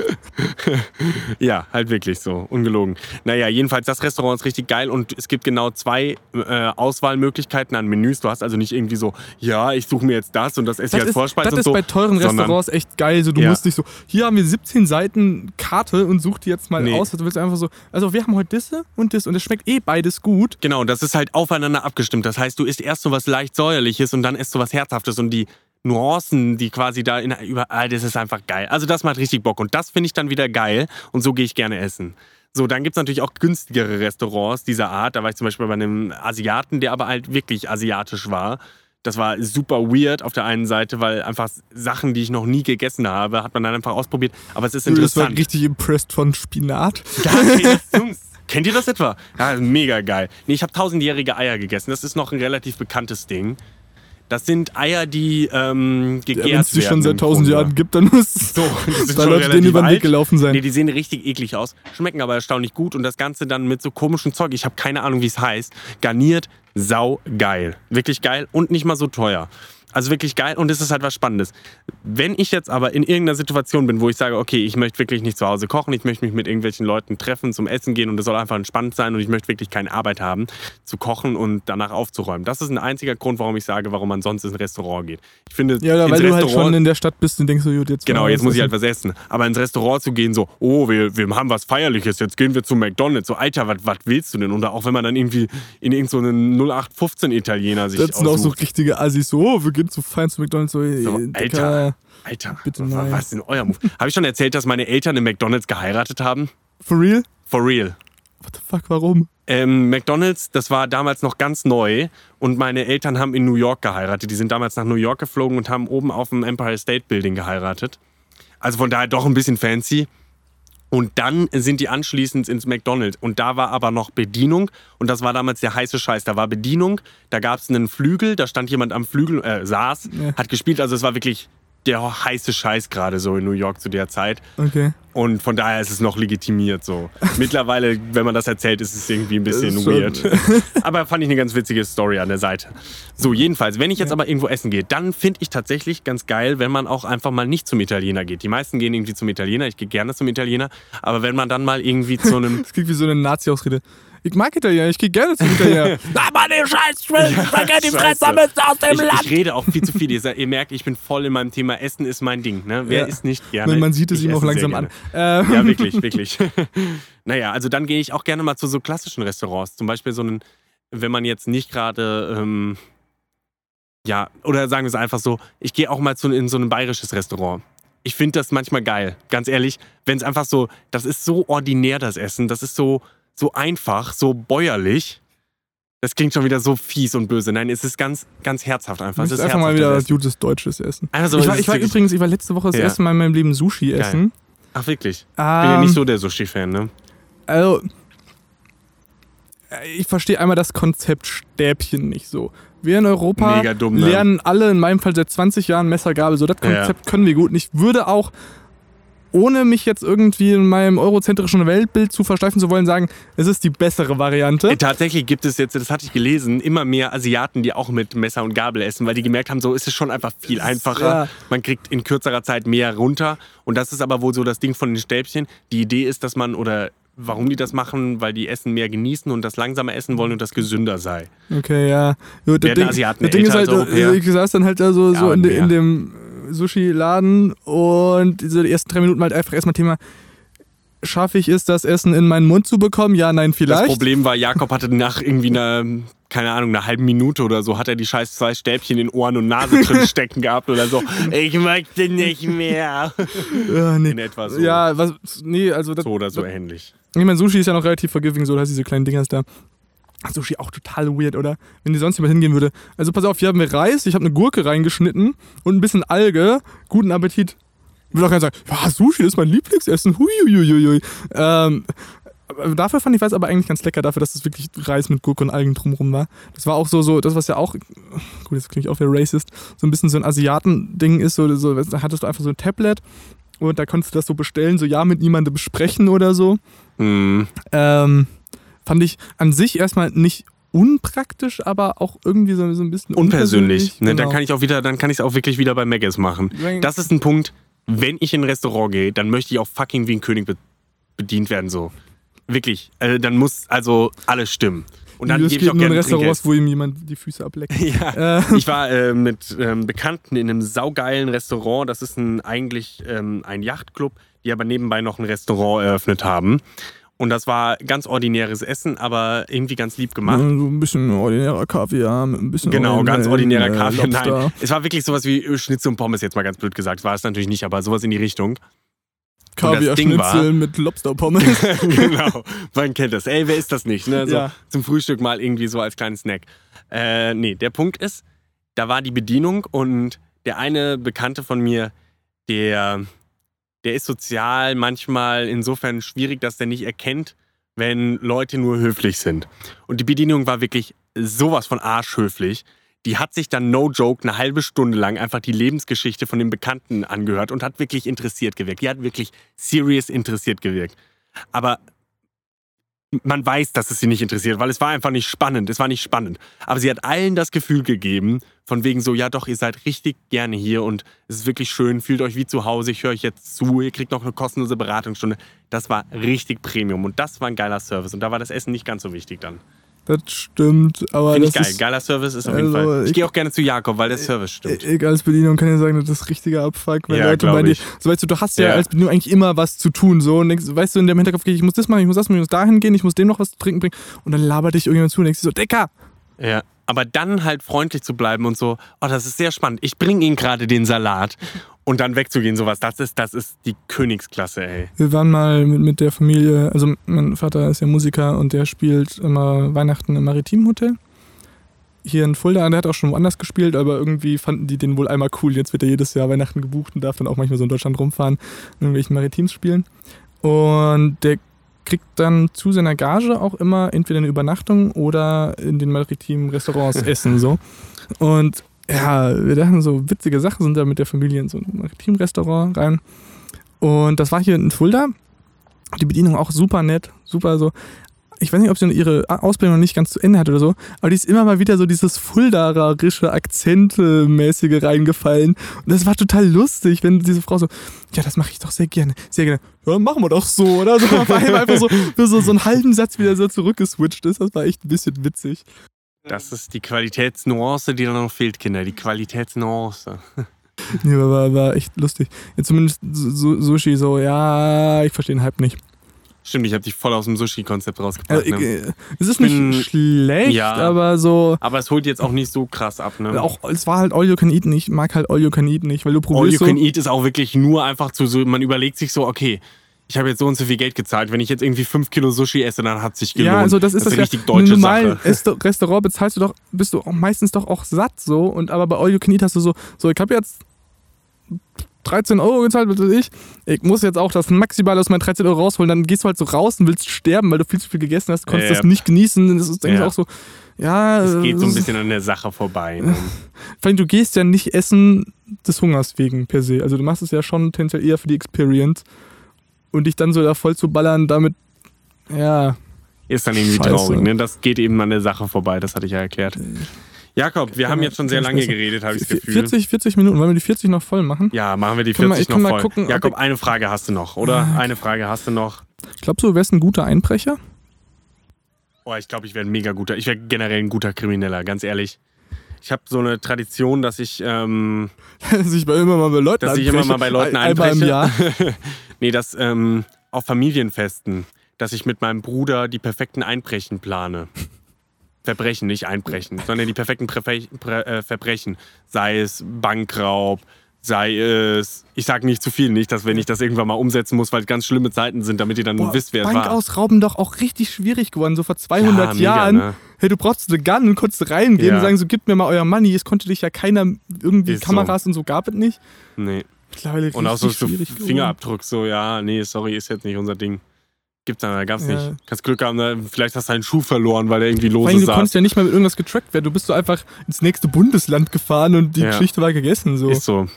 Ja, halt wirklich so. Ungelogen. Naja, jedenfalls, das Restaurant ist richtig geil und es gibt genau zwei äh, Auswahlmöglichkeiten an Menüs. Du hast also nicht irgendwie so, ja, ich suche mir jetzt das und das esse ich Das als ist, Vorspeise das und ist so. bei teuren Restaurants echt geil. So, du Ja. musst nicht so, hier haben wir 17 Seiten Karte und such die jetzt mal Nee. aus. Du willst einfach so, also wir haben heute Disse und das und es schmeckt eh beides gut. Genau, das ist halt aufeinander abgestimmt. Das heißt, du isst erst so was leicht säuerliches und dann isst du was Herzhaftes und die Nuancen, die quasi da in, überall, das ist einfach geil. Also das macht richtig Bock und das finde ich dann wieder geil und so gehe ich gerne essen. So, dann gibt es natürlich auch günstigere Restaurants dieser Art. Da war ich zum Beispiel bei einem Asiaten, der aber halt wirklich asiatisch war. Das war super weird auf der einen Seite, weil einfach Sachen, die ich noch nie gegessen habe, hat man dann einfach ausprobiert. Aber es ist Das war interessant. richtig impressed von Spinat. Ja, okay, das, kennt ihr das etwa? Ja, mega geil. Nee, ich habe tausendjährige Eier gegessen. Das ist noch ein relativ bekanntes Ding. Das sind Eier, die ähm, gegärt Wenn es die schon seit tausend. Jahren gibt, dann muss es So, da Leute denen über den Weg gelaufen sein. Nee, die sehen richtig eklig aus, schmecken aber erstaunlich gut und das Ganze dann mit so komischem Zeug, ich habe keine Ahnung, wie es heißt, garniert, sau geil. Wirklich geil und nicht mal so teuer. Also wirklich geil und es ist halt was Spannendes. Wenn ich jetzt aber in irgendeiner Situation bin, wo ich sage, okay, ich möchte wirklich nicht zu Hause kochen, ich möchte mich mit irgendwelchen Leuten treffen, zum Essen gehen und es soll einfach entspannt sein und ich möchte wirklich keine Arbeit haben, zu kochen und danach aufzuräumen. Das ist ein einziger Grund, warum ich sage, warum man sonst ins Restaurant geht. Ich finde, ja, weil du halt schon in der Stadt bist und denkst so, gut, jetzt Genau, jetzt muss ich halt was essen. Aber ins Restaurant zu gehen, so, oh, wir, wir haben was Feierliches, jetzt gehen wir zu McDonalds. So, Alter, was was willst du denn? Oder auch wenn man dann irgendwie in irgendeinen so einen 0815-Italiener sich Das sind auch so aussucht. richtige Assis, so, oh, wir gehen zu fein zu McDonalds. So, So, äh, Alter. Alter, Bitte nein. was ist denn euer Move? Habe ich schon erzählt, dass meine Eltern in McDonalds geheiratet haben? For real? For real. What the fuck, warum? Ähm, McDonalds, das war damals noch ganz neu und meine Eltern haben in New York geheiratet. Die sind damals nach New York geflogen und haben oben auf dem Empire State Building geheiratet. Also von daher doch ein bisschen fancy. Und dann sind die anschließend ins McDonald's. Und da war aber noch Bedienung. Und das war damals der heiße Scheiß. Da war Bedienung, da gab es einen Flügel, da stand jemand am Flügel, äh, saß, Ja. hat gespielt. Also es war wirklich der heiße Scheiß gerade so in New York zu der Zeit. Okay. Und von daher ist es noch legitimiert so. Mittlerweile, wenn man das erzählt, ist es irgendwie ein bisschen weird. Aber fand ich eine ganz witzige Story an der Seite. So, jedenfalls, wenn ich jetzt aber irgendwo essen gehe, dann finde ich tatsächlich ganz geil, wenn man auch einfach mal nicht zum Italiener geht. Die meisten gehen irgendwie zum Italiener, ich gehe gerne zum Italiener, aber wenn man dann mal irgendwie zu einem Das klingt wie so eine Nazi-Ausrede. Ich mag Italiener, ich gehe gerne zum Italiener. Aber die scheiß Spaghetti. Fresser müsst aus dem ich, Land. ich rede auch viel zu viel. Ihr, merkt, ich bin voll in meinem Thema. Essen ist mein Ding. Ne? Wer Ja. isst nicht gerne? Man, man sieht es Ich ihm auch langsam an. Ähm, Ja, wirklich, wirklich. naja, also dann gehe ich auch gerne mal zu so klassischen Restaurants. Zum Beispiel so einen, wenn man jetzt nicht gerade, ähm, ja, oder sagen wir es einfach so, ich gehe auch mal zu, in so ein bayerisches Restaurant. Ich finde das manchmal geil, ganz ehrlich, wenn es einfach so, das ist so ordinär, das Essen, das ist so, so einfach, so bäuerlich. Das klingt schon wieder so fies und böse. Nein, es ist ganz, ganz herzhaft einfach. Es ist einfach mal wieder gutes deutsches Essen. Einfach so, ich war, ich war übrigens, ich war letzte Woche das Ja. erste Mal in meinem Leben Sushi Geil. essen. Ach, wirklich? Ich bin ja Ähm, nicht so der Sushi-Fan, ne? Also, äh, ich verstehe einmal das Konzept Stäbchen nicht so. Wir in Europa dumm, ne? lernen alle, in meinem Fall seit 20 Jahren Messergabel. So, das Ja. Konzept können wir gut. Und ich würde auch, ohne mich jetzt irgendwie in meinem eurozentrischen Weltbild zu versteifen zu wollen, sagen, es ist die bessere Variante. Äh, Tatsächlich gibt es jetzt, das hatte ich gelesen, immer mehr Asiaten, die auch mit Messer und Gabel essen, weil die gemerkt haben, so ist es schon einfach viel einfacher. ja. Man kriegt in kürzerer Zeit mehr runter. Und das ist aber wohl so das Ding von den Stäbchen. Die Idee ist, dass man, oder warum die das machen, weil die Essen mehr genießen und das langsamer essen wollen und das gesünder sei. Okay, ja. Gut, Werden Asiaten das Ding ist halt, als Europäer? äh, ich saß dann halt da so, Ja, so in, de, in dem Sushi-Laden und diese ersten drei Minuten halt einfach erstmal Thema, schaffe ich es, das Essen in meinen Mund zu bekommen? Ja, nein, vielleicht. Das Problem war, Jakob hatte nach irgendwie einer, keine Ahnung, einer halben Minute oder so, hat er die scheiß zwei Stäbchen in Ohren und Nase drin stecken gehabt oder so. Ich möchte nicht mehr. Ja, nee. In etwa so. Ja, was, nee, also das, So oder so ähnlich. Ich meine, Sushi ist ja noch relativ forgiving, so, da hast diese kleinen Dingers da. Sushi auch total weird, oder? Wenn die sonst jemand hingehen würde. Also pass auf, hier haben wir Reis, ich habe eine Gurke reingeschnitten und ein bisschen Alge. Guten Appetit. Würde auch keiner sagen, ja, Sushi ist mein Lieblingsessen. Huiuiuiui. Ähm, dafür fand ich es aber eigentlich ganz lecker, dafür, dass es wirklich Reis mit Gurke und Algen drumrum war. Das war auch so, so das, was ja auch, gut, jetzt klinge ich auch wieder racist, so ein bisschen so ein Asiaten-Ding ist, so, so, da hattest du einfach so ein Tablet und da konntest du das so bestellen, so ja, mit niemandem besprechen oder so. Hm. Ähm, fand ich an sich erstmal nicht unpraktisch, aber auch irgendwie so, so ein bisschen unpersönlich. Ne, genau. Dann kann ich auch wieder, dann kann ich es auch wirklich wieder bei Maggis machen. Das ist ein Punkt, wenn ich in ein Restaurant gehe, dann möchte ich auch fucking wie ein König be bedient werden. So. Wirklich. Also, dann muss also alles stimmen. Und dann gebe ich auch gerne Restaurants, wo ihm jemand die Füße ableckt. Ja. Äh, Ich war äh, mit ähm, Bekannten in einem saugeilen Restaurant. Das ist ein, eigentlich ähm, ein Yachtclub, die aber nebenbei noch ein Restaurant eröffnet haben. Und das war ganz ordinäres Essen, aber irgendwie ganz lieb gemacht. so ein bisschen ordinärer Kaviar ein bisschen Genau, ganz ordinärer Kaviar. Nein, es war wirklich sowas wie äh, Schnitzel und Pommes, jetzt mal ganz blöd gesagt. War es natürlich nicht, aber sowas in die Richtung. Kaviar-Schnitzel mit Lobsterpommes. genau, man kennt das. Ey, wer ist das nicht? Ne? So Ja. Zum Frühstück mal irgendwie so als kleinen Snack. Äh, nee, der Punkt ist, da war die Bedienung und der eine Bekannte von mir, der, der ist sozial manchmal insofern schwierig, dass der nicht erkennt, wenn Leute nur höflich sind. Und die Bedienung war wirklich sowas von arschhöflich. Die hat sich dann, no joke, eine halbe Stunde lang einfach die Lebensgeschichte von dem Bekannten angehört und hat wirklich interessiert gewirkt. Die hat wirklich serious interessiert gewirkt. Aber man weiß, dass es sie nicht interessiert, weil es war einfach nicht spannend. Es war nicht spannend. Aber sie hat allen das Gefühl gegeben, von wegen so, ja doch, ihr seid richtig gerne hier und es ist wirklich schön, fühlt euch wie zu Hause, ich höre euch jetzt zu, ihr kriegt noch eine kostenlose Beratungsstunde. Das war richtig Premium und das war ein geiler Service. Und da war das Essen nicht ganz so wichtig dann. Das stimmt, aber Finde das ich geil. Geiler Service ist auf jeden also, Fall. Ich ich- gehe auch gerne zu Jakob, weil der Service stimmt. Ich als Bedienung kann ja sagen, das ist richtiger Abfuck, wenn Ja, Leute bei dir, ich. so weißt du, du hast ja, Ja. als Bedienung eigentlich immer was zu tun, so und denkst, weißt du, in dem Hinterkopf, okay, ich muss das machen, ich muss das machen, ich muss dahin gehen, ich muss dem noch was zu trinken bringen und dann labert dich irgendjemand zu und denkst so, Decker, Ja. Aber dann halt freundlich zu bleiben und so, oh, das ist sehr spannend. Ich bringe Ihnen gerade den Salat und dann wegzugehen, sowas. Das ist, das ist die Königsklasse, ey. Wir waren mal mit, mit der Familie, also mein Vater ist ja Musiker und der spielt immer Weihnachten im Maritimen Hotel. Hier in Fulda, der hat auch schon woanders gespielt, aber irgendwie fanden die den wohl einmal cool. Jetzt wird er jedes Jahr Weihnachten gebucht und darf dann auch manchmal so in Deutschland rumfahren, in irgendwelchen Maritims spielen. Und der kriegt dann zu seiner Gage auch immer entweder eine Übernachtung oder in den maritimen Restaurants essen so. Und ja, wir dachten so witzige Sachen, sind da mit der Familie in so ein Maritim-Restaurant rein. Und das war hier in Fulda. Die Bedienung auch super nett, super so. Ich weiß nicht, ob sie ihre Ausbildung noch nicht ganz zu Ende hat oder so, aber die ist immer mal wieder so dieses Fuldaerische Akzente-mäßige reingefallen. Und das war total lustig, wenn diese Frau so, ja, das mache ich doch sehr gerne, sehr gerne. Ja, machen wir doch so, oder? So, einfach so, so, so einen halben Satz wieder so zurückgeswitcht ist. Das war echt ein bisschen witzig. Das ist die Qualitätsnuance, die da noch fehlt, Kinder. Die Qualitätsnuance. Nee, aber war, war echt lustig. Ja, zumindest Su- Sushi so, ja, ich verstehe den Hype nicht. Stimmt, ich habe dich voll aus dem Sushi-Konzept rausgebracht. Also, ne? äh, es ist bin- nicht schlecht, Ja. aber so. Aber es holt jetzt auch nicht so krass ab, ne? Auch, es war halt All You Can Eat nicht. Ich mag halt All You Can Eat nicht, weil du All probierst You Can so, Eat ist auch wirklich nur einfach zu so, man überlegt sich so, okay, ich habe jetzt so und so viel Geld gezahlt. Wenn ich jetzt irgendwie 5 Kilo Sushi esse, dann hat sich gelohnt. Ja, also das ist das, eine richtig ja. deutsche Im normalen Sache. Restaurant bezahlst du doch, bist du meistens doch auch satt so. Und aber bei All You Can Eat hast du so, so ich habe jetzt 13 Euro gezahlt, was weiß ich. Ich muss jetzt auch das Maximale aus meinen 13 Euro rausholen. Dann gehst du halt so raus und willst sterben, weil du viel zu viel gegessen hast, konntest Ja. das nicht genießen. Das ist eigentlich Ja. auch so, ja. Es geht so ein das ist- bisschen an der Sache vorbei. Ne? Vor allem, du gehst ja nicht essen des Hungers wegen per se. Also du machst es ja schon tendenziell eher für die Experience. Und dich dann so da voll zu ballern, damit, ja. Ist dann irgendwie Scheiße. traurig. Ne? Das geht eben an der Sache vorbei, das hatte ich ja erklärt. Jakob, wir haben jetzt schon sehr lange geredet, habe ich das Gefühl. 40, 40 Minuten, wollen wir die 40 noch voll machen? Ja, machen wir die Können wir- 40 ich kann noch mal voll. gucken, ob Jakob, ich- eine Frage hast du noch, oder? Eine Frage hast du noch. Glaubst du, du wärst ein guter Einbrecher? Oh, ich glaube, ich wäre ein mega guter. Ich wäre generell ein guter Krimineller, ganz ehrlich. Ich habe so eine Tradition, dass ich, ähm, Dass ich bei immer mal bei Leuten dass ich immer mal bei Leuten Ein- Einmal im einbreche. Jahr. nee, dass ähm, auf Familienfesten, dass ich mit meinem Bruder die perfekten Einbrechen plane. Verbrechen, nicht Einbrechen, sondern die perfekten Prefe Pre äh, Verbrechen. Sei es Bankraub, sei es, ich sage nicht zu viel, nicht, dass wenn ich das irgendwann mal umsetzen muss, weil es ganz schlimme Zeiten sind, damit ihr dann Boah, wisst, wer es Bank war. ausrauben doch auch richtig schwierig geworden, so vor 200 Ja, mega, Jahren. ne? Hey, du brauchst eine Gun und konntest reingehen Ja. und sagen, so gib mir mal euer Money. Es konnte dich ja keiner, irgendwie Ist so. Kameras und so gab es nicht. Nee. Mittlerweile Und auch so, so. Fingerabdruck, so, ja, nee, sorry, ist jetzt nicht unser Ding. Gibt's da, gab's Ja. nicht. Kannst Glück haben, ne? vielleicht hast du einen Schuh verloren, weil der irgendwie lose allem, du konntest ja nicht mal mit irgendwas getrackt werden. Du bist so einfach ins nächste Bundesland gefahren und die Ja. Geschichte war gegessen. So. Ist so.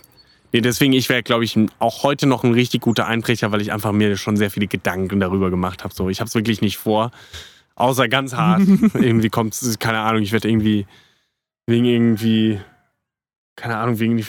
Nee, deswegen, ich wäre, glaube ich, auch heute noch ein richtig guter Einbrecher, weil ich einfach mir schon sehr viele Gedanken darüber gemacht habe. So, ich habe es wirklich nicht vor. Außer ganz hart. irgendwie kommt es, keine Ahnung, ich werde irgendwie wegen irgendwie, keine Ahnung, wegen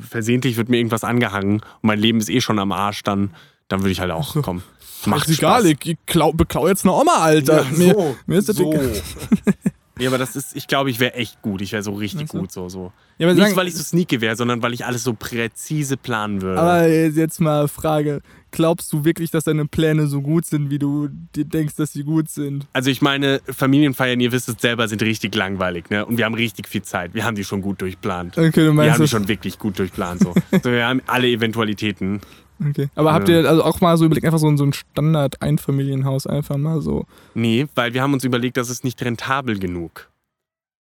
versehentlich wird mir irgendwas angehangen und mein Leben ist eh schon am Arsch, dann, dann würde ich halt auch so. kommen. Macht Spaß. egal, ich, ich klau, beklau jetzt eine Oma, Alter. mir, so, mir ist das so. nee, aber das ist, ich glaube, ich wäre echt gut. Ich wäre so richtig du? gut. So, so. Ja, Nicht, sagen- weil ich so sneaky wäre, sondern weil ich alles so präzise planen würde. Aber jetzt mal Frage. Glaubst du wirklich, dass deine Pläne so gut sind, wie du dir denkst, dass sie gut sind? Also ich meine, Familienfeiern, ihr wisst es selber, sind richtig langweilig, ne? Und wir haben richtig viel Zeit. Wir haben die schon gut durchplant. Okay, du Wir meinst haben die schon wirklich gut durchplant. So. so wir haben alle Eventualitäten. Okay. Aber habt ihr also auch mal so überlegt, einfach so, ein- so ein Standard-Einfamilienhaus einfach mal so. Nee, weil wir haben uns überlegt, das ist nicht rentabel genug.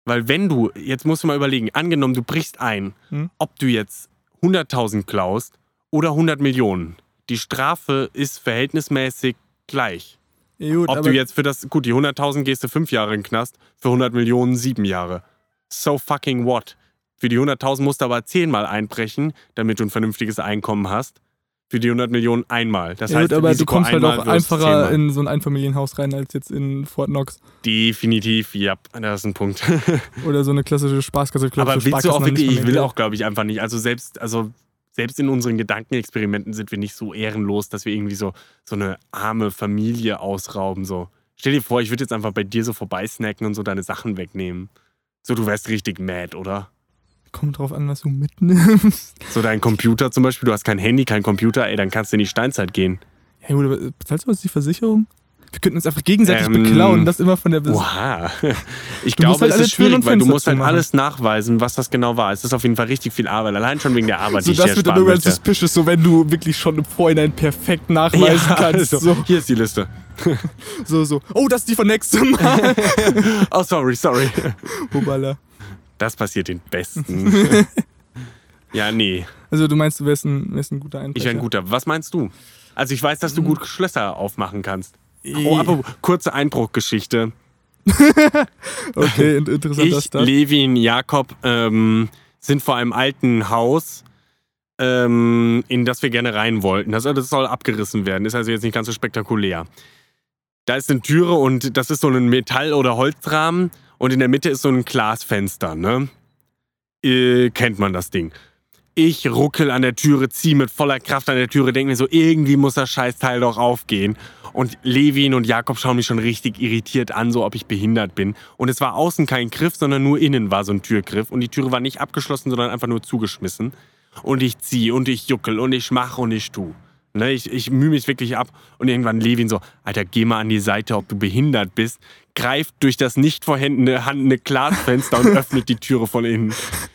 Weil wenn du, jetzt musst du mal überlegen, angenommen, du brichst ein, Hm. ob du jetzt 100.000 klaust oder 100 Millionen. Die Strafe ist verhältnismäßig gleich. Ja, gut, Ob aber du jetzt für das, gut, die 100.000 gehst du fünf Jahre in den Knast, für 100 Millionen sieben Jahre. so fucking what? Für die 100.000 musst du aber zehnmal einbrechen, damit du ein vernünftiges Einkommen hast. Für die 100 Millionen einmal. Das Ja, heißt, aber du kommst halt auch einfacher in so ein Einfamilienhaus rein als jetzt in Fort Knox. Definitiv, ja, das ist ein Punkt. Oder so eine klassische Spaßkasse. Aber willst du auch wirklich, ich will auch, glaube ich, einfach nicht. Also selbst, also selbst in unseren Gedankenexperimenten sind wir nicht so ehrenlos, dass wir irgendwie so, so eine arme Familie ausrauben. So. Stell dir vor, ich würde jetzt einfach bei dir so vorbeisnacken und so deine Sachen wegnehmen. So, du wärst richtig mad, oder? Kommt drauf an, was du mitnimmst. So dein Computer zum Beispiel, du hast kein Handy, kein Computer, ey, dann kannst du in die Steinzeit gehen. Ja gut, aber bezahlst du was die Versicherung? Wir könnten uns einfach gegenseitig Ähm, beklauen, das immer von der Bes Oha. Ich Du glaube, halt es ist schwierig, weil du musst halt zumachen. alles nachweisen, was das genau war. Es ist auf jeden Fall richtig viel Arbeit. Allein schon wegen der Arbeit, die So, ich das hier wird dann sparen irgendwann möchte. suspicious, so wenn du wirklich schon im Vorhinein perfekt nachweisen kannst. also, So, Hier ist die Liste. so, so. Oh, das ist die von nächstem Mal. Oh, sorry, sorry. Hubala. Das passiert den Besten. ja, nee. Also du meinst, du wärst ein, wärst ein guter Einbrecher? Ich wäre ein guter. Was meinst du? Also ich weiß, dass du gut Schlösser aufmachen kannst. Oh, aber kurze Einbruchgeschichte. Okay, in- interessant, das Ich, das. Levin, Jakob ähm, sind vor einem alten Haus, ähm, in das wir gerne rein wollten. Das, das soll abgerissen werden. Ist also jetzt nicht ganz so spektakulär. Da ist eine Türe und das ist so ein Metall- oder Holzrahmen und in der Mitte ist so ein Glasfenster. Ne? Äh, kennt man das Ding. Ich ruckel an der Türe, ziehe mit voller Kraft an der Türe, denke mir so, irgendwie muss das Scheißteil doch aufgehen. Und Levin und Jakob schauen mich schon richtig irritiert an, so ob ich behindert bin. Und es war außen kein Griff, sondern nur innen war so ein Türgriff. Und die Türe war nicht abgeschlossen, sondern einfach nur zugeschmissen. Und ich ziehe und ich juckel und ich mache und ich tu. Ne, ich, ich mühe mich wirklich ab. Und irgendwann Levin so, Alter, geh mal an die Seite, ob du behindert bist. Greift durch das nicht vorhandene handene Glasfenster und öffnet die Türe von innen.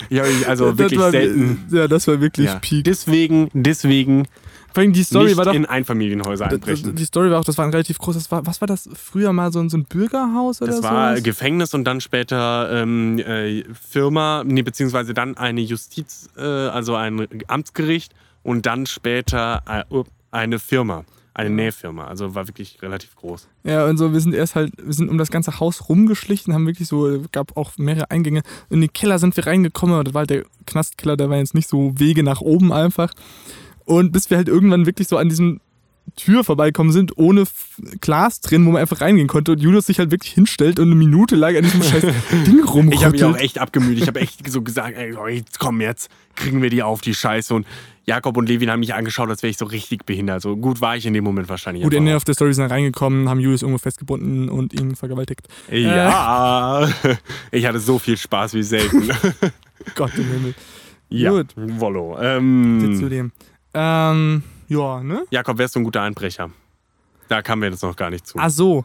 Ich habe mich also Das wirklich war, selten. Ja, das war wirklich Ja. Peak. Deswegen, deswegen Vor allem die Story nicht war doch. in Einfamilienhäuser einbrechen. Die Story war auch, das war ein relativ großes. Das war, was war das früher mal so ein, so ein Bürgerhaus oder Das so? war Gefängnis und dann später ähm, äh, Firma, nee, beziehungsweise dann eine Justiz, äh, also ein Amtsgericht und dann später äh, eine Firma, eine Nähfirma. Also war wirklich relativ groß. Ja, und so, wir sind erst halt, wir sind um das ganze Haus rumgeschlichen, haben wirklich so, gab auch mehrere Eingänge. In den Keller sind wir reingekommen, aber das war halt der Knastkeller, da waren jetzt nicht so Wege nach oben einfach. Und bis wir halt irgendwann wirklich so an diesem Tür vorbeikommen sind, ohne Glas drin, wo man einfach reingehen konnte und Julius sich halt wirklich hinstellt und eine Minute lang an diesem scheiß Ding rumrüttelt. Ich habe mich auch echt abgemüht. Ich habe echt so gesagt, ey, komm jetzt, kriegen wir die auf, die Scheiße. Und Jakob und Levin haben mich angeschaut, als wäre ich so richtig behindert. So gut war ich in dem Moment wahrscheinlich. Gut, Ende auf der Story sind dann reingekommen, haben Julius irgendwo festgebunden und ihn vergewaltigt. Ja, ich hatte so viel Spaß wie selten. Gott im Himmel. ja, Gut. Wollo. Ähm, zu dem. Ähm, ja, ne? Jakob, wärst du ein guter Einbrecher? Da kamen wir jetzt noch gar nicht zu. Ach so.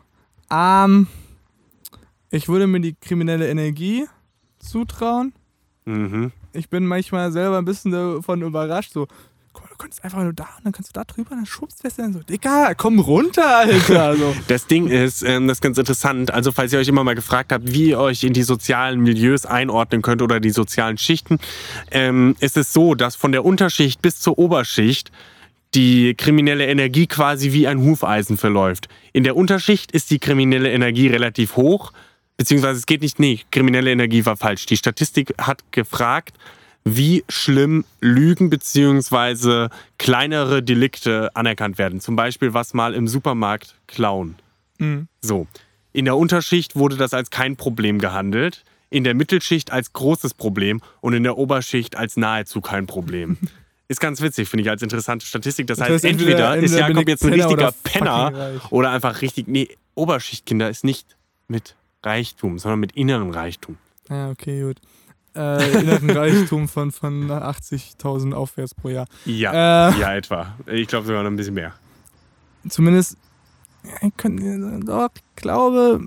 Ähm, ich würde mir die kriminelle Energie zutrauen. Mhm. Ich bin manchmal selber ein bisschen davon überrascht. So, guck mal, du könntest einfach nur da und dann kannst du da drüber, dann schubst du es dann so. Digga, komm runter, Alter. So. Das Ding ist, ähm, das ist ganz interessant. Also, falls ihr euch immer mal gefragt habt, wie ihr euch in die sozialen Milieus einordnen könnt oder die sozialen Schichten, ähm, ist es so, dass von der Unterschicht bis zur Oberschicht die kriminelle Energie quasi wie ein Hufeisen verläuft. In der Unterschicht ist die kriminelle Energie relativ hoch, beziehungsweise es geht nicht, nee, kriminelle Energie war falsch. Die Statistik hat gefragt, wie schlimm Lügen beziehungsweise kleinere Delikte anerkannt werden. Zum Beispiel was mal im Supermarkt klauen. Mhm. So. In der Unterschicht wurde das als kein Problem gehandelt, in der Mittelschicht als großes Problem und in der Oberschicht als nahezu kein Problem. Ist ganz witzig, finde ich, als interessante Statistik. Das, Das heißt, heißt, entweder, entweder- ist Jakob jetzt ein Penner richtiger Penner reich. oder einfach richtig. Nee, Oberschichtkinder ist nicht mit Reichtum, sondern mit innerem Reichtum. Ja, okay, gut. Äh, inneren Reichtum von, von 80.000 aufwärts pro Jahr. Ja, Äh, ja, etwa. Ich glaube sogar noch ein bisschen mehr. zumindest, ich, könnte, doch, ich glaube,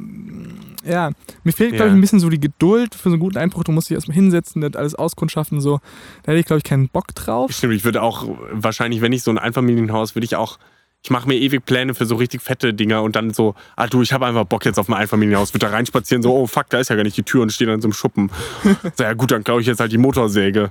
ja, mir fehlt, glaube Ja. ich, ein bisschen so die Geduld für so einen guten Einbruch. Du musst dich erstmal hinsetzen, das alles auskundschaften, so. Da hätte ich, glaube ich, keinen Bock drauf. Stimmt, ich würde auch wahrscheinlich, wenn ich so ein Einfamilienhaus, würde ich auch. Ich mache mir ewig Pläne für so richtig fette Dinger und dann so, ah du, ich habe einfach Bock jetzt auf ein Einfamilienhaus, würde da reinspazieren, so, oh fuck, da ist ja gar nicht die Tür und stehe dann in so einem Schuppen. so, ja gut, dann glaube ich jetzt halt die Motorsäge.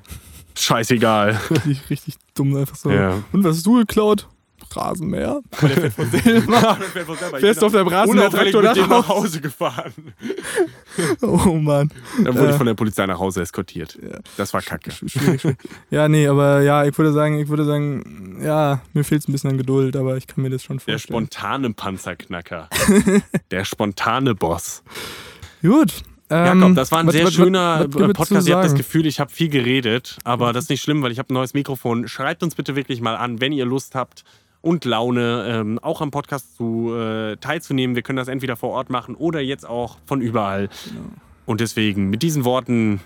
Scheißegal. Richtig, richtig dumm, einfach so. Ja. Und was hast du geklaut? Rasenmäher. Aber der fährt von selber. Fährst du auf der Unauffällig Rasenmäher-Traktor nach nach Hause gefahren. Oh Mann. Dann wurde Äh. ich von der Polizei nach Hause eskortiert. Ja. Das war kacke. Schwierig. Ja, nee, aber ja, ich würde sagen, ich würde sagen, ja, mir fehlt es ein bisschen an Geduld, aber ich kann mir das schon Der vorstellen. spontane Panzerknacker. der spontane Boss. Gut. Ähm, Jakob, das war ein was- sehr was- schöner was- Podcast. Ihr habt das? Gefühl, ich habe viel geredet, aber das ist nicht schlimm, weil ich habe ein neues Mikrofon. Schreibt uns bitte wirklich mal an, wenn ihr Lust habt und Laune, ähm, auch am Podcast zu äh, teilzunehmen. Wir können das entweder vor Ort machen oder jetzt auch von überall. Und deswegen, mit diesen Worten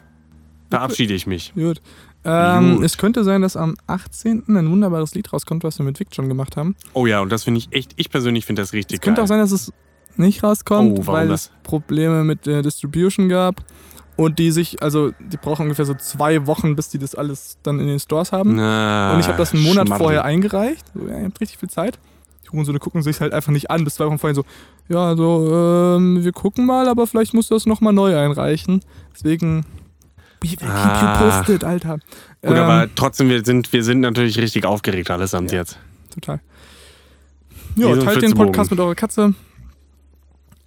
verabschiede ich mich. Gut. Ähm. Es könnte sein, dass am 18. ein wunderbares Lied rauskommt, was wir mit Vic schon gemacht haben. Oh ja, und das finde ich echt, ich persönlich finde das richtig Es könnte geil. auch sein, dass es nicht rauskommt, Oh, weil das? es Probleme mit der Distribution gab. Und die sich, also die brauchen ungefähr so zwei Wochen, bis die das alles dann in den Stores haben. Na, Und ich habe das einen Monat Schmarrn. vorher eingereicht. So, ja, ihr habt richtig viel Zeit. Die Hurensohne gucken sich halt einfach nicht an. Bis zwei Wochen vorher so, ja, so, ähm, wir gucken mal, aber vielleicht musst du das nochmal neu einreichen. Deswegen, we will keep Ah. you posted, Alter. Gut, Ähm, aber trotzdem, wir sind, wir sind natürlich richtig aufgeregt allesamt Ja. jetzt. Total. Ja, teilt den. Podcast mit eurer Katze.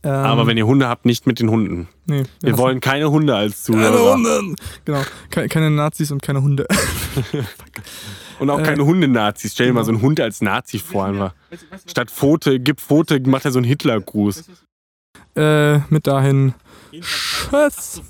Ähm, Aber wenn ihr Hunde habt, nicht mit den Hunden. nee, Wir ja, wollen keine Hunde als keine Zuhörer. Hunde. Genau, keine, keine Nazis und keine Hunde. Und auch Äh, keine Hundenazis. Stell dir mal genau. so einen Hund als Nazi vor. Einfach. Statt Pfote, gib Pfote, macht er so einen Hitlergruß. äh, mit dahin. Tschüss.